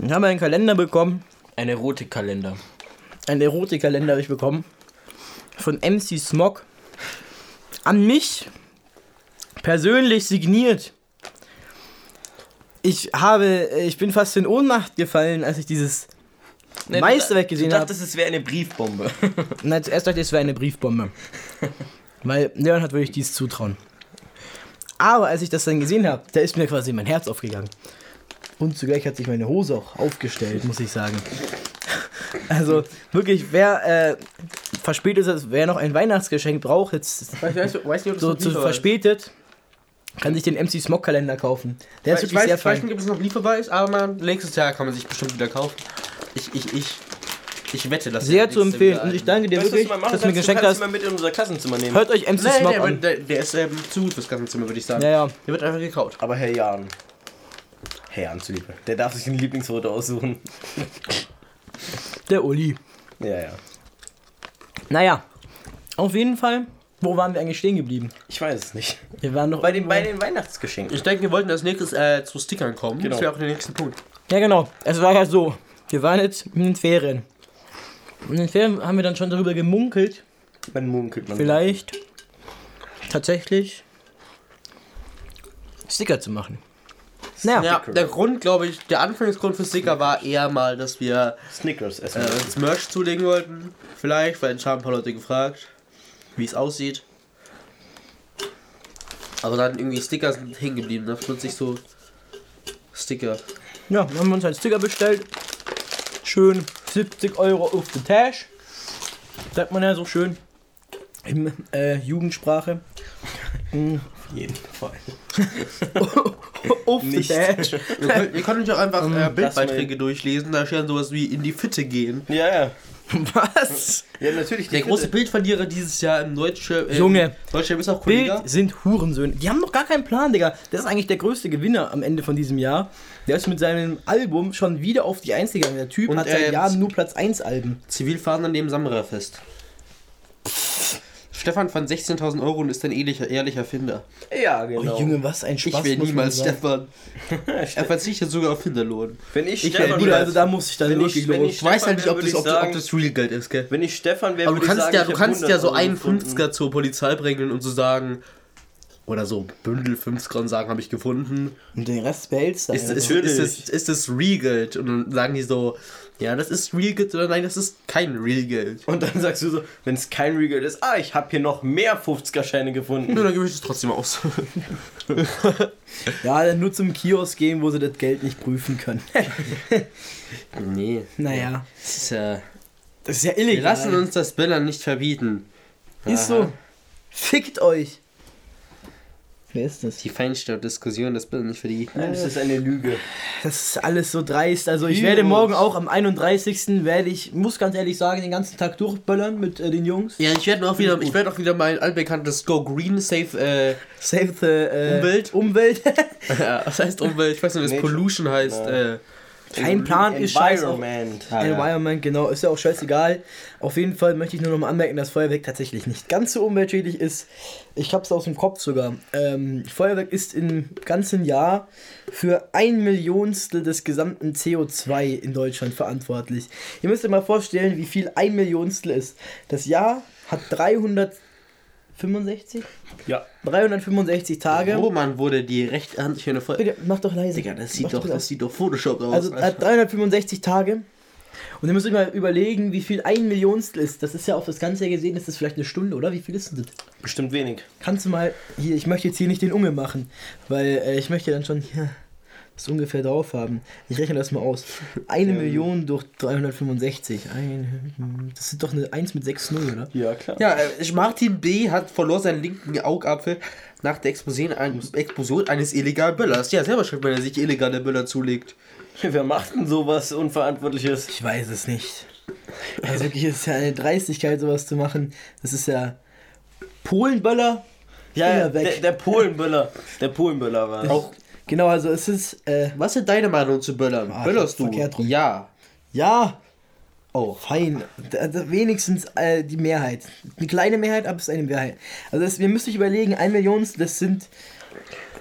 Mhm. Ich habe einen Kalender bekommen. Ein Erotikkalender. Einen Erotikkalender habe ich bekommen. Von MC Smog. An mich. Persönlich signiert. Ich habe, ich bin fast in Ohnmacht gefallen, als ich dieses Meisterwerk gesehen Ich habe. dachte, es wäre eine Briefbombe. Nein, zuerst dachte ich, es wäre eine Briefbombe. Weil Leon hat wirklich dieses Zutrauen. Aber als ich das dann gesehen habe, da ist mir quasi mein Herz aufgegangen. Und zugleich hat sich meine Hose auch aufgestellt, muss ich sagen. Also wirklich, wer äh, verspätet ist, wer noch ein Weihnachtsgeschenk braucht, jetzt weißt, du- weißt nicht, so zu ist. verspätet, kann sich den MC Smog Kalender kaufen. Der ist Ich wirklich weiß, sehr ich weiß fein. nicht, ob es noch lieferbar ist, aber man, nächstes Jahr kann man sich bestimmt wieder kaufen. Ich, ich, ich, ich wette, dass Sehr zu empfehlen. Und ich danke dir Weißt wirklich, machen dass du mir geschenkt hast. mal mit in unser Klassenzimmer nehmen. Hört euch MC Nee, Smog der, an. der, der ist ähm, zu gut fürs Klassenzimmer, würde ich sagen. Ja, ja. Der wird einfach gekaut. Aber Herr Jan. Herr Jan zuliebe. Der darf sich ein Lieblingsfoto aussuchen. Der Uli. Ja, ja. Naja, auf jeden Fall. Wo waren wir eigentlich stehen geblieben? Ich weiß es nicht. Wir waren noch Bei den, bei den Weihnachtsgeschenken. Ich denke, wir wollten als nächstes äh, zu Stickern kommen. Genau. Das wäre auch der nächste Punkt. Ja, genau. Es war ja so. Wir waren jetzt in den Ferien. Und in den Ferien haben wir dann schon darüber gemunkelt, Man munkelt man. vielleicht tatsächlich Sticker zu machen. Naja, Ja, der Grund, glaube ich, der Anfangsgrund für Sticker war eher mal, dass wir Snickers äh, essen. uns Merch zulegen wollten. Vielleicht, weil es haben ein paar Leute gefragt, wie es aussieht. Aber dann irgendwie Sticker sind hängen geblieben. Da plötzlich so Sticker. ja, dann haben wir uns einen Sticker bestellt. Schön 70 Euro auf the Tash. Sagt man ja so schön. In äh, Jugendsprache. Jeden Fall. auf Nicht. Ihr könnt, ihr könnt euch auch einfach äh, das Bildbeiträge durchlesen. Da stehen sowas wie in die Fitte gehen. Ja, ja. Was? Ja, natürlich. Der große Bildverlierer dieses Jahr im Deutsche. Äh, Junge. Deutsche ist auch Kollege. Bild sind Hurensöhne. Die haben noch gar keinen Plan, Digga. Das ist eigentlich der größte Gewinner am Ende von diesem Jahr. Der ist mit seinem Album schon wieder auf die Eins gegangen. Der Typ Und, hat seit ähm, Jahren nur Platz 1 Alben. Zivilfahnder neben Samra-Fest. Stefan fand 16.000 Euro und ist ein ehrlicher, ehrlicher Finder. Ja, Oh genau. Junge, was ein Spaß. ich man niemals sagen. Stefan. er verzichtet sogar auf Finderlohn. Wenn ich, Ich Stefan wäre, also da muss ich dann Wenn ich- wirklich wenn los. ich- Ich weiß ja nicht, ob das, ob, sagen- ob das Real Geld ist, gell? wenn ich Stefan wäre, Aber du ich kannst sagen, ja, du kannst ja so 100 Euro einen gefunden. 50er zur Polizei bringen und so sagen, oder so Bündel 5 Kronsagen habe ich gefunden. Und den Rest behältst du. Ist, ist, einfach. ist, ist, ist das Real Geld? Und dann sagen die so, ja, das ist Real Geld oder nein, das ist kein Real Geld. Und dann sagst du so, wenn es kein Regal ist, ah, ich habe hier noch mehr 50er-Scheine gefunden. Nur dann gebe ich es trotzdem aus. ja, dann nur zum Kiosk gehen, wo sie das Geld nicht prüfen können. nee. naja, Das ist ja. das ist ja Wir illegal. lassen uns das Billern nicht verbieten. Ist so. Fickt euch. Wer ist das? Die Feinstaub-Diskussion, das Billern nicht verbieten. Nein, das ist eine Lüge. Das ist alles so dreist. Also ich werde morgen auch am 31. werde ich, muss ganz ehrlich sagen, den ganzen Tag durchböllern mit äh, den Jungs. Ja, ich werde auch wieder, ich werde auch wieder mein altbekanntes Go Green Save äh, Save the äh, Umwelt. Umwelt. ja, was heißt Umwelt? Ich weiß nicht, was. Pollution heißt. Äh, Kein Plan ist scheiße. Environment. Environment, genau, ist ja auch scheißegal. Auf jeden Fall möchte ich nur noch mal anmerken, dass Feuerwerk tatsächlich nicht ganz so umweltschädlich ist. Ich hab's aus dem Kopf sogar. Ähm, Feuerwerk ist im ganzen Jahr für ein Millionstel des gesamten CO2 in Deutschland verantwortlich. Ihr müsst euch mal vorstellen, wie viel ein Millionstel ist. Das Jahr hat 365? Ja. 365 Tage. Wo man wurde die rechte Hand schöne voll. Bitte, mach doch leise. Digga, das sieht Mach doch, das sieht doch Photoshop aus. also hat 365 Tage. Und ihr müsst euch mal überlegen, wie viel ein Millionstel ist. Das ist ja auf das ganze Jahr gesehen, ist das vielleicht eine Stunde, oder? Wie viel ist denn das? Bestimmt wenig. Kannst du mal, hier, ich möchte jetzt hier nicht den Unge machen, weil äh, ich möchte dann schon hier das ungefähr drauf haben. Ich rechne das mal aus. Eine Million durch 365. Ein, das ist doch eine 1 mit 6 0, oder? Ja, klar. ja, äh, Martin B. hat verlor seinen linken Augapfel nach der Explosion, ein, Explosion eines illegalen Böllers. Ja, selber schuld, wenn er sich illegale Böller zulegt. Wer macht denn sowas Unverantwortliches? Ich weiß es nicht. Also wirklich, es ist ja eine Dreistigkeit, sowas zu machen. Das ist ja Polenböller. Ja, ja der, der Polenböller. Der Polenböller war es. Auch, Genau, also es ist, äh, was ist deine Meinung zu Böllern? Ah, Böllerst du? Ja. ja, oh, fein. Da, da wenigstens äh, die Mehrheit. Eine kleine Mehrheit, aber es ist eine Mehrheit. Also das, wir müssen sich überlegen, ein Million, das sind,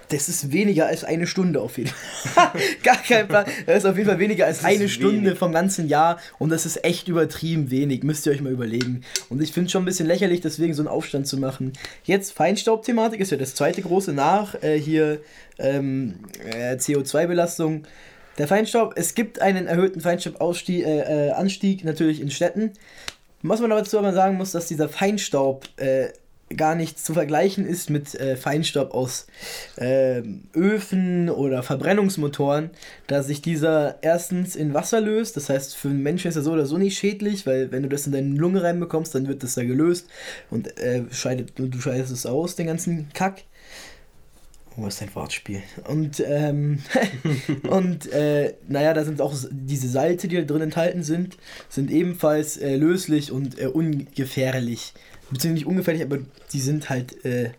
das ist weniger als eine Stunde auf jeden Fall. Gar kein Plan. Das ist auf jeden Fall weniger als eine Stunde wenig. vom ganzen Jahr und das ist echt übertrieben wenig. Müsst ihr euch mal überlegen. Und ich finde es schon ein bisschen lächerlich, deswegen so einen Aufstand zu machen. Jetzt Feinstaubthematik ist ja das zweite große nach äh, hier ähm, äh, CO2-Belastung. Der Feinstaub, es gibt einen erhöhten Feinstaubanstieg äh, äh, natürlich in Städten. Was man aber dazu aber sagen muss, dass dieser Feinstaub äh, gar nicht zu vergleichen ist mit äh, Feinstaub aus ähm, Öfen oder Verbrennungsmotoren, da sich dieser erstens in Wasser löst. Das heißt, für einen Menschen ist er so oder so nicht schädlich, weil wenn du das in deine Lunge reinbekommst, dann wird das da gelöst und äh, scheidet, du, scheidest es aus, den ganzen Kack. Oh, was ist ein Wortspiel. Und, ähm, und äh, naja, da sind auch diese Salte, die da drin enthalten sind, sind ebenfalls äh, löslich und äh, ungefährlich. Beziehungsweise nicht ungefährlich, aber die sind halt, äh,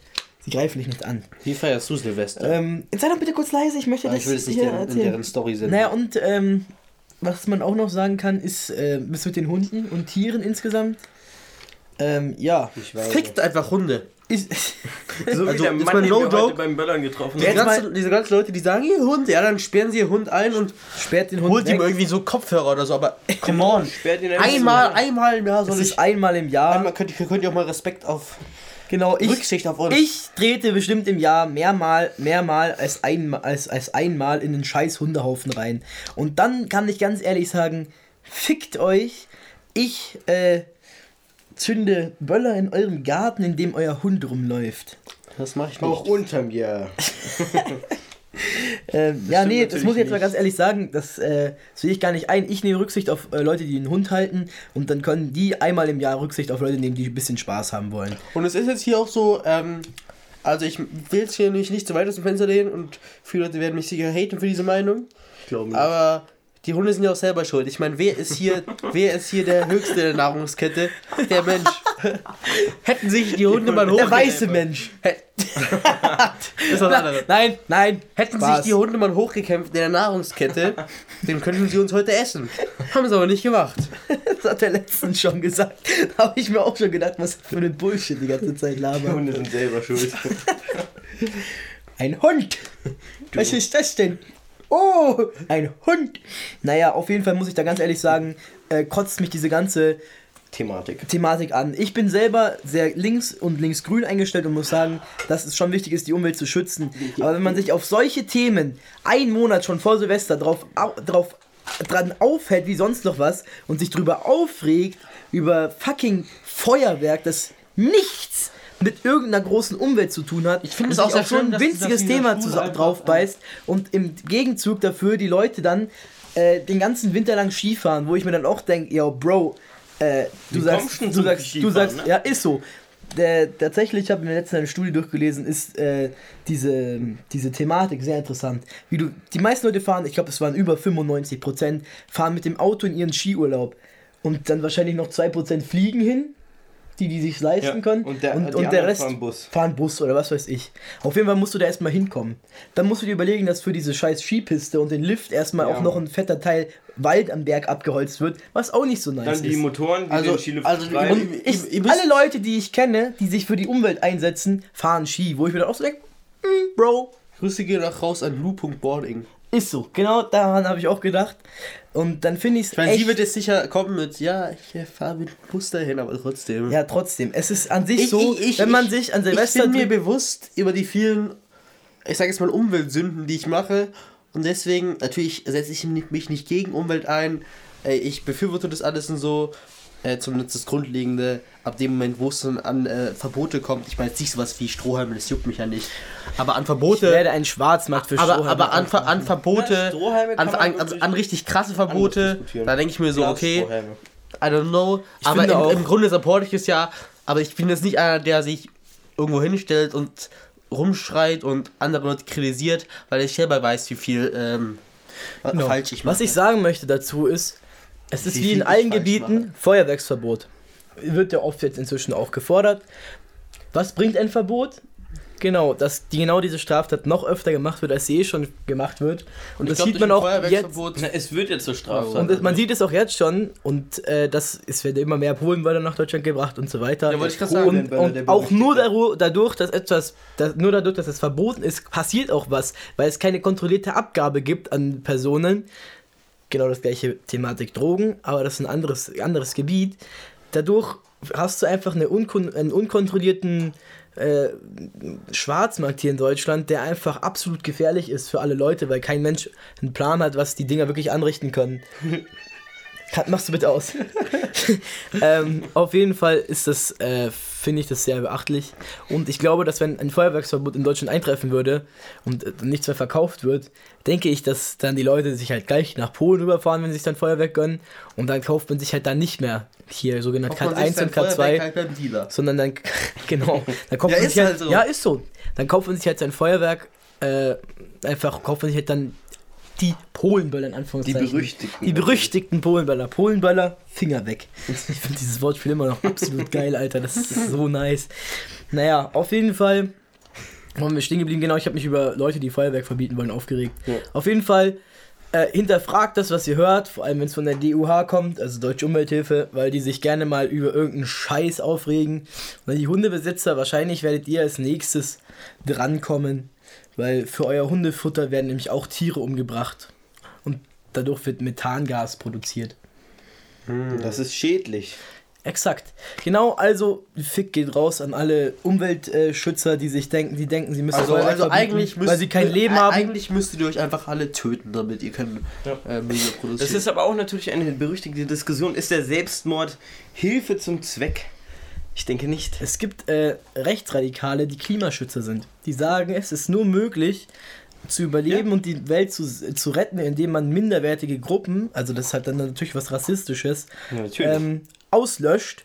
sie greifen dich nicht an. Wie feierst du Silvester? Ähm, sei doch bitte kurz leise, ich möchte Aber das ich will es nicht deren, in deren Story senden. Naja, und ähm, was man auch noch sagen kann, ist, äh, was mit den Hunden und Tieren insgesamt. Ähm, ja. Ich weiß Fickt einfach Hunde. Ist, So Also, wie der ist Mann, mal den no wir beim Böllern getroffen Die ganzen, diese ganzen Leute, die sagen, ihr Hund, ja, dann sperren sie ihr Hund ein und sperrt den Hund holt ihm weg. irgendwie so Kopfhörer oder so, aber come on. Sperrt ihn einfach Einmal, so. einmal im Jahr Das soll ist ich. einmal im Jahr. Einmal könnt ihr, könnt ihr auch mal Respekt auf genau, ich, Rücksicht auf uns. Ich trete bestimmt im Jahr mehrmal, mehrmal als, ein, als, als einmal in den scheiß Hundehaufen rein. Und dann kann ich ganz ehrlich sagen, fickt euch. Ich äh, zünde Böller in eurem Garten, in dem euer Hund rumläuft. Das mache ich Auch nicht. unterm Jahr. Ähm, ja, nee, das muss ich jetzt mal ganz ehrlich sagen, das äh, sehe ich gar nicht ein. Ich nehme Rücksicht auf äh, Leute, die einen Hund halten und dann können die einmal im Jahr Rücksicht auf Leute nehmen, die ein bisschen Spaß haben wollen. Und es ist jetzt hier auch so, ähm, also ich will jetzt hier nicht, nicht zu weit aus dem Fenster lehnen und viele Leute werden mich sicher haten für diese Meinung. Ich glaube nicht. Aber die Hunde sind ja auch selber schuld. Ich meine, wer ist hier, wer ist hier der Höchste der Nahrungskette? Der Mensch. Hätten sich die Hunde mal Der hochgekämpft. weiße Mensch. Ist was anderes. Nein, nein. Hätten Spaß. sich die Hunde mal hochgekämpft in der Nahrungskette, dann könnten sie uns heute essen. Haben sie aber nicht gemacht. Das hat er letztens schon gesagt. Da habe ich mir auch schon gedacht, was für ein Bullshit die ganze Zeit Die labern. Hunde sind selber schuld. Ein Hund! Was ist das denn? Oh, ein Hund! Naja, auf jeden Fall muss ich da ganz ehrlich sagen, äh, kotzt mich diese ganze Thematik. Thematik an. Ich bin selber sehr links und linksgrün eingestellt und muss sagen, dass es schon wichtig ist, die Umwelt zu schützen. Aber wenn man sich auf solche Themen einen Monat schon vor Silvester drauf, au, drauf dran aufhält wie sonst noch was und sich drüber aufregt über fucking Feuerwerk, das nichts mit irgendeiner großen Umwelt zu tun hat. Ich finde es auch sehr auf so ein schön, dass winziges Thema drauf beißt und im Gegenzug dafür die Leute dann äh, den ganzen Winter lang Skifahren, wo ich mir dann auch denke, yo, Bro, äh, du sagst, kommen schon du sagst, du sagst, ne? ja, ist so. Der, tatsächlich, ich habe mir letztens eine Studie durchgelesen, ist äh, diese, diese Thematik sehr interessant. Wie du, die meisten Leute fahren, ich glaube, es waren über 95 Prozent, fahren mit dem Auto in ihren Skiurlaub und dann wahrscheinlich noch 2 Prozent fliegen hin, die die sich leisten Ja, können. und der- die und der Rest fahren Bus. fahren Bus oder was weiß ich. Auf jeden Fall musst du da erstmal hinkommen. Dann musst du dir überlegen, dass für diese scheiß Skipiste und den Lift erstmal Ja. auch noch ein fetter Teil Wald am Berg abgeholzt wird, was auch nicht so nice Dann die ist. Motoren, die Also- den Skilift also treiben. und- Ich, müsst- alle Leute, die ich kenne, die sich für die Umwelt einsetzen, fahren Ski, wo ich mir dann auch so denke, "Mm, Bro, Grüße gehen auch raus an Lou.boarding. ist so. Genau daran habe ich auch gedacht. Und dann finde ich es Ich meine, sie wird jetzt sicher kommen mit, ja, ich fahre mit Bus dahin, aber trotzdem. ja, trotzdem. Es ist an sich Ich- so, ich- ich- wenn man ich- sich an Ich Silvester... bin mir bewusst über die vielen, ich sage jetzt mal, Umweltsünden, die ich mache. Und deswegen, natürlich setze ich mich nicht gegen Umwelt ein. Äh, Ich befürworte das alles und so. Äh, zumindest das Grundlegende, ab dem Moment, wo es dann an äh, Verbote kommt. Ich meine jetzt nicht sowas wie Strohhalme, das juckt mich ja nicht. Aber an ich Verbote. werde ein Schwarzmarkt für aber, Strohhalme aber an, Ver- an Ja, Verbote, Strohhalme an, an, an, wirklich an richtig krasse Verbote, da denke ich mir so, okay. I don't know. aber finde im, auch- im Grunde supporte ich es ja. Aber ich bin jetzt nicht einer, der sich irgendwo hinstellt und rumschreit und andere Leute kritisiert, weil ich selber weiß, wie viel ähm, wa- Genau. falsch ich mache. Was ich sagen möchte dazu ist, es ist Wie wie, in ich allen Gebieten mache. Feuerwerksverbot. Wird ja oft jetzt inzwischen auch gefordert. Was bringt ein Verbot? Genau, dass die, genau diese Straftat noch öfter gemacht wird, als sie eh schon gemacht wird. Und, ich das glaub, sieht man auch jetzt. Na, es wird jetzt zur Straftat. Und es- man sieht es auch jetzt schon und äh, das es werden immer mehr Polenböller nach Deutschland gebracht und so weiter. Ja, wollte ich gerade sagen, und, und auch nur daru- dadurch, dass etwas, dass, nur dadurch, dass es verboten ist, passiert auch was, weil es keine kontrollierte Abgabe gibt an Personen. Genau das gleiche Thematik Drogen, aber das ist ein anderes, anderes Gebiet. Dadurch hast du einfach eine unkon einen unkontrollierten äh, Schwarzmarkt hier in Deutschland, der einfach absolut gefährlich ist für alle Leute, weil kein Mensch einen Plan hat, was die Dinger wirklich anrichten können. Machst du bitte aus. ähm, auf jeden Fall ist das, äh, finde ich das sehr beachtlich. Und ich glaube, dass wenn ein Feuerwerksverbot in Deutschland eintreffen würde und äh, nichts mehr verkauft wird, denke ich, dass dann die Leute sich halt gleich nach Polen rüberfahren, wenn sie sich dann Feuerwerk gönnen. Und dann kauft man sich halt dann nicht mehr hier sogenannt sich 1 sein und 2 Feuerwerk halt beim Dealer. sondern dann genau dann kauft Ja, man ist sich halt, halt so. ja ist so dann kauft man sich halt sein Feuerwerk äh, einfach kauft man sich halt dann die Polenböller in Die Anführungszeichen berüchtigten. die berüchtigten Polenböller. Polenböller Finger weg. Ich finde dieses Wortspiel immer noch absolut geil Alter. Das ist so nice. Naja auf jeden Fall waren wir stehen geblieben. Genau ich habe mich über Leute die Feuerwerk verbieten wollen aufgeregt. Ja. auf jeden Fall äh, hinterfragt das, was ihr hört, vor allem wenn es von der DUH kommt, also Deutsche Umwelthilfe, weil die sich gerne mal über irgendeinen Scheiß aufregen. Und die Hundebesitzer, wahrscheinlich werdet ihr als nächstes drankommen, weil für euer Hundefutter werden nämlich auch Tiere umgebracht. Und dadurch wird Methangas produziert. Das ist schädlich. Exakt. Genau, also Fick geht raus an alle Umweltschützer, die sich denken, die denken, sie müssen Also, also verbieten, eigentlich müsst, weil sie kein Leben äh, haben. Eigentlich müsstet ihr euch einfach alle töten, damit ihr könnt äh, Müll produzieren. Das ist aber auch natürlich eine berüchtigte Diskussion. Ist der Selbstmord Hilfe zum Zweck? Ich denke nicht. Es gibt äh, Rechtsradikale, die Klimaschützer sind. Die sagen, es ist nur möglich, zu überleben und die Welt zu, zu retten, indem man minderwertige Gruppen, also das hat dann natürlich was Rassistisches, Ja, ähm, auslöscht,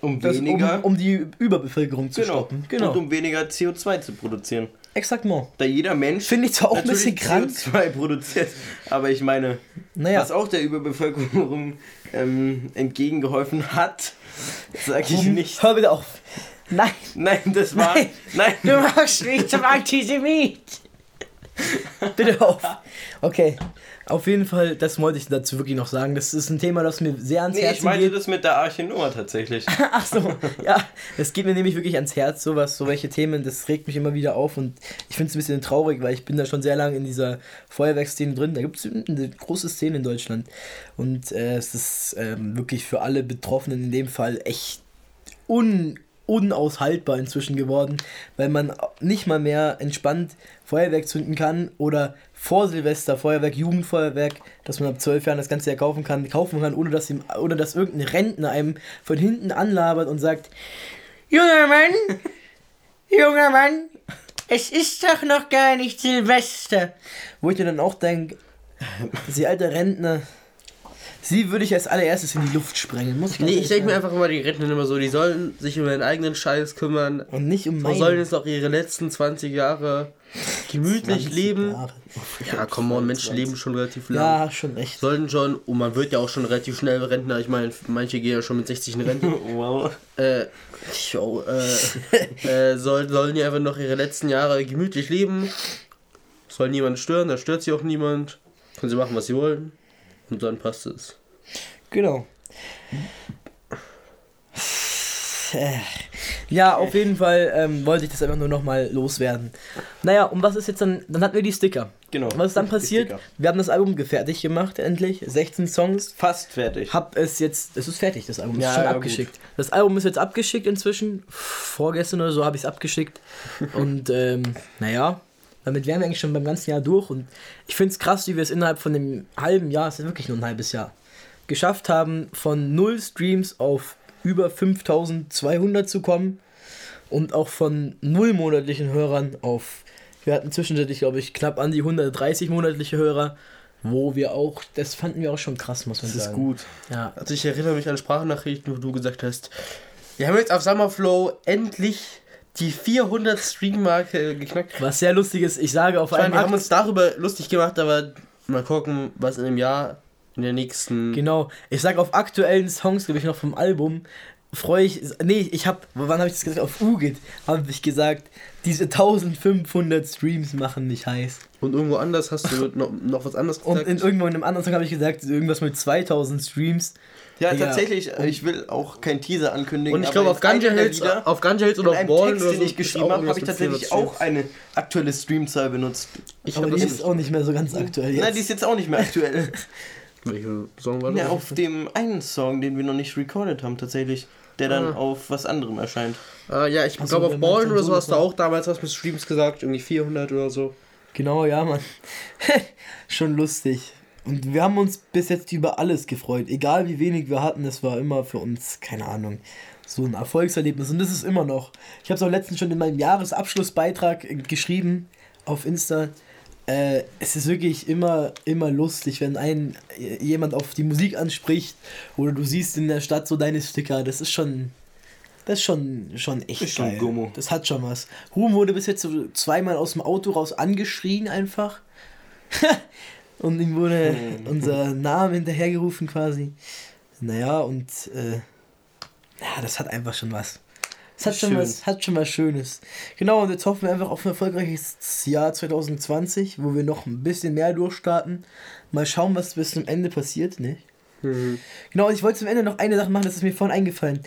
um das, um, weniger. um die Überbevölkerung zu genau. stoppen. Genau. Und um weniger CO2 zu produzieren. Exaktement. Da jeder Mensch Finde ich zwar auch ein bisschen krank. CO2 produziert, aber ich meine, Naja, was auch der Überbevölkerung ähm, entgegengeholfen hat, sage ich nicht. hör wieder auf. Nein, Nein, das war. Nein. Nein, du machst mich zum Antisemit. Bitte auf. Okay. Auf jeden Fall, das wollte ich dazu wirklich noch sagen. Das ist ein Thema, das mir sehr ans Nee, Herz ich meinte geht. das mit der Arche Noah tatsächlich. Ach so, ja. Es geht mir nämlich wirklich ans Herz, sowas, so welche Themen, das regt mich immer wieder auf und ich finde es ein bisschen traurig, weil ich bin da schon sehr lange in dieser Feuerwerksszene drin. Da gibt es eine große Szene in Deutschland und äh, es ist ähm, wirklich für alle Betroffenen in dem Fall echt un unaushaltbar inzwischen geworden, weil man nicht mal mehr entspannt Feuerwerk zünden kann oder vor Silvester Feuerwerk, Jugendfeuerwerk, dass man ab 12 Jahren das Ganze ja kaufen kann, kaufen kann, ohne dass, ihm, ohne dass irgendein Rentner einem von hinten anlabert und sagt, junger Mann, junger Mann, es ist doch noch gar nicht Silvester. Wo ich mir dann auch denke, sie alter Rentner, sie würde ich als allererstes in die Luft sprengen, muss ich Nee, ich denke mir einfach immer, die Rentner immer so, die sollen sich um ihren eigenen Scheiß kümmern. Und nicht um Und meine sollen jetzt auch ihre letzten 20 Jahre gemütlich 20 leben. Jahre. Ja, come on, Menschen leben schon relativ lang. Ja, schon recht. Sollten schon, und man wird ja auch schon relativ schnell Rentner. Ich meine, manche gehen ja schon mit 60 in Rente. wow. äh, yo, äh, äh, sollen, sollen die einfach noch ihre letzten Jahre gemütlich leben. Soll niemand stören, da stört sie auch niemand. Können sie machen, was sie wollen. Und dann passt es. Genau. Äh, Ja, auf jeden Fall ähm, wollte ich das einfach nur nochmal loswerden. Naja, und was ist jetzt dann? Dann hatten wir die Sticker. Genau. Was ist dann passiert? Wir haben das Album fertig gemacht, endlich. 16 Songs. Fast fertig. Hab es jetzt. Es ist fertig, das Album. Ja, ist schon ja, abgeschickt. Das Album ist jetzt abgeschickt inzwischen. Vorgestern oder so habe ich es abgeschickt. und ähm, naja, damit wären wir eigentlich schon beim ganzen Jahr durch. Und ich finde es krass, wie wir es innerhalb von einem halben Jahr, es ist wirklich nur ein halbes Jahr, geschafft haben, von null Streams auf über 5200 zu kommen. Und auch von null monatlichen Hörern auf. Wir hatten zwischenzeitlich, glaube ich, knapp an die 130 monatliche Hörer. Wo wir auch, das fanden wir auch schon krass, muss man Das sagen. ist gut. Ja, Also ich erinnere mich an Sprachnachrichten, wo du gesagt hast, wir haben jetzt auf Summerflow endlich die 400 Stream-Marke geknackt. Was sehr lustig ist, ich sage auf einem wir haben uns darüber lustig gemacht, aber mal gucken, was in dem Jahr, in der nächsten... genau, ich sage auf aktuellen Songs, glaube ich, noch vom Album, freue ich, nee, ich habe, wann habe ich das gesagt, auf UGIT habe ich gesagt, diese 1500 Streams machen mich heiß. Und irgendwo anders hast du noch, noch was anderes Und gesagt. in irgendwo in einem anderen Song habe ich gesagt, irgendwas mit 2000 Streams. Ja, Digga. tatsächlich, äh, ich will auch kein Teaser ankündigen. und ich glaube, auf Ganja Hills, Lieder, auf Ganja Hills in oder auf Ballen Text, oder den so, ich ist geschrieben habe, habe ich tatsächlich 400 auch eine aktuelle Streamzahl benutzt. Ich aber die ist auch nicht mehr so ganz aktuell Nein, die jetzt. ist jetzt auch nicht mehr aktuell. Welcher Song war ja, das? auf dem einen Song, den wir noch nicht recorded haben, tatsächlich. Der dann Ah. auf was anderem erscheint. Äh, ja, ich glaube, auf Ballen oder so so hast du auch damals was mit Streams gesagt, irgendwie 400 oder so. Genau, ja, Mann. Schon lustig. Und wir haben uns bis jetzt über alles gefreut. Egal wie wenig wir hatten, es war immer für uns, keine Ahnung, so ein Erfolgserlebnis. Und das ist immer noch. Ich habe es auch letztens schon in meinem Jahresabschlussbeitrag äh, geschrieben auf Insta. Äh, es ist wirklich immer, immer lustig, wenn ein jemand auf die Musik anspricht oder du siehst in der Stadt so deine Sticker. Das ist schon. Das ist schon, schon echt Ist schon geil. Gummo. Das hat schon was. Ruhm wurde bis jetzt so zweimal aus dem Auto raus angeschrien einfach. und ihm wurde unser Name hinterhergerufen quasi. Naja, und äh, ja, das hat einfach schon was. Es hat schon was, hat schon was Schönes. Genau, und jetzt hoffen wir einfach auf ein erfolgreiches Jahr 2020, wo wir noch ein bisschen mehr durchstarten. Mal schauen, was bis zum Ende passiert, ne? Genau, und ich wollte zum Ende noch eine Sache machen, das ist mir vorhin eingefallen.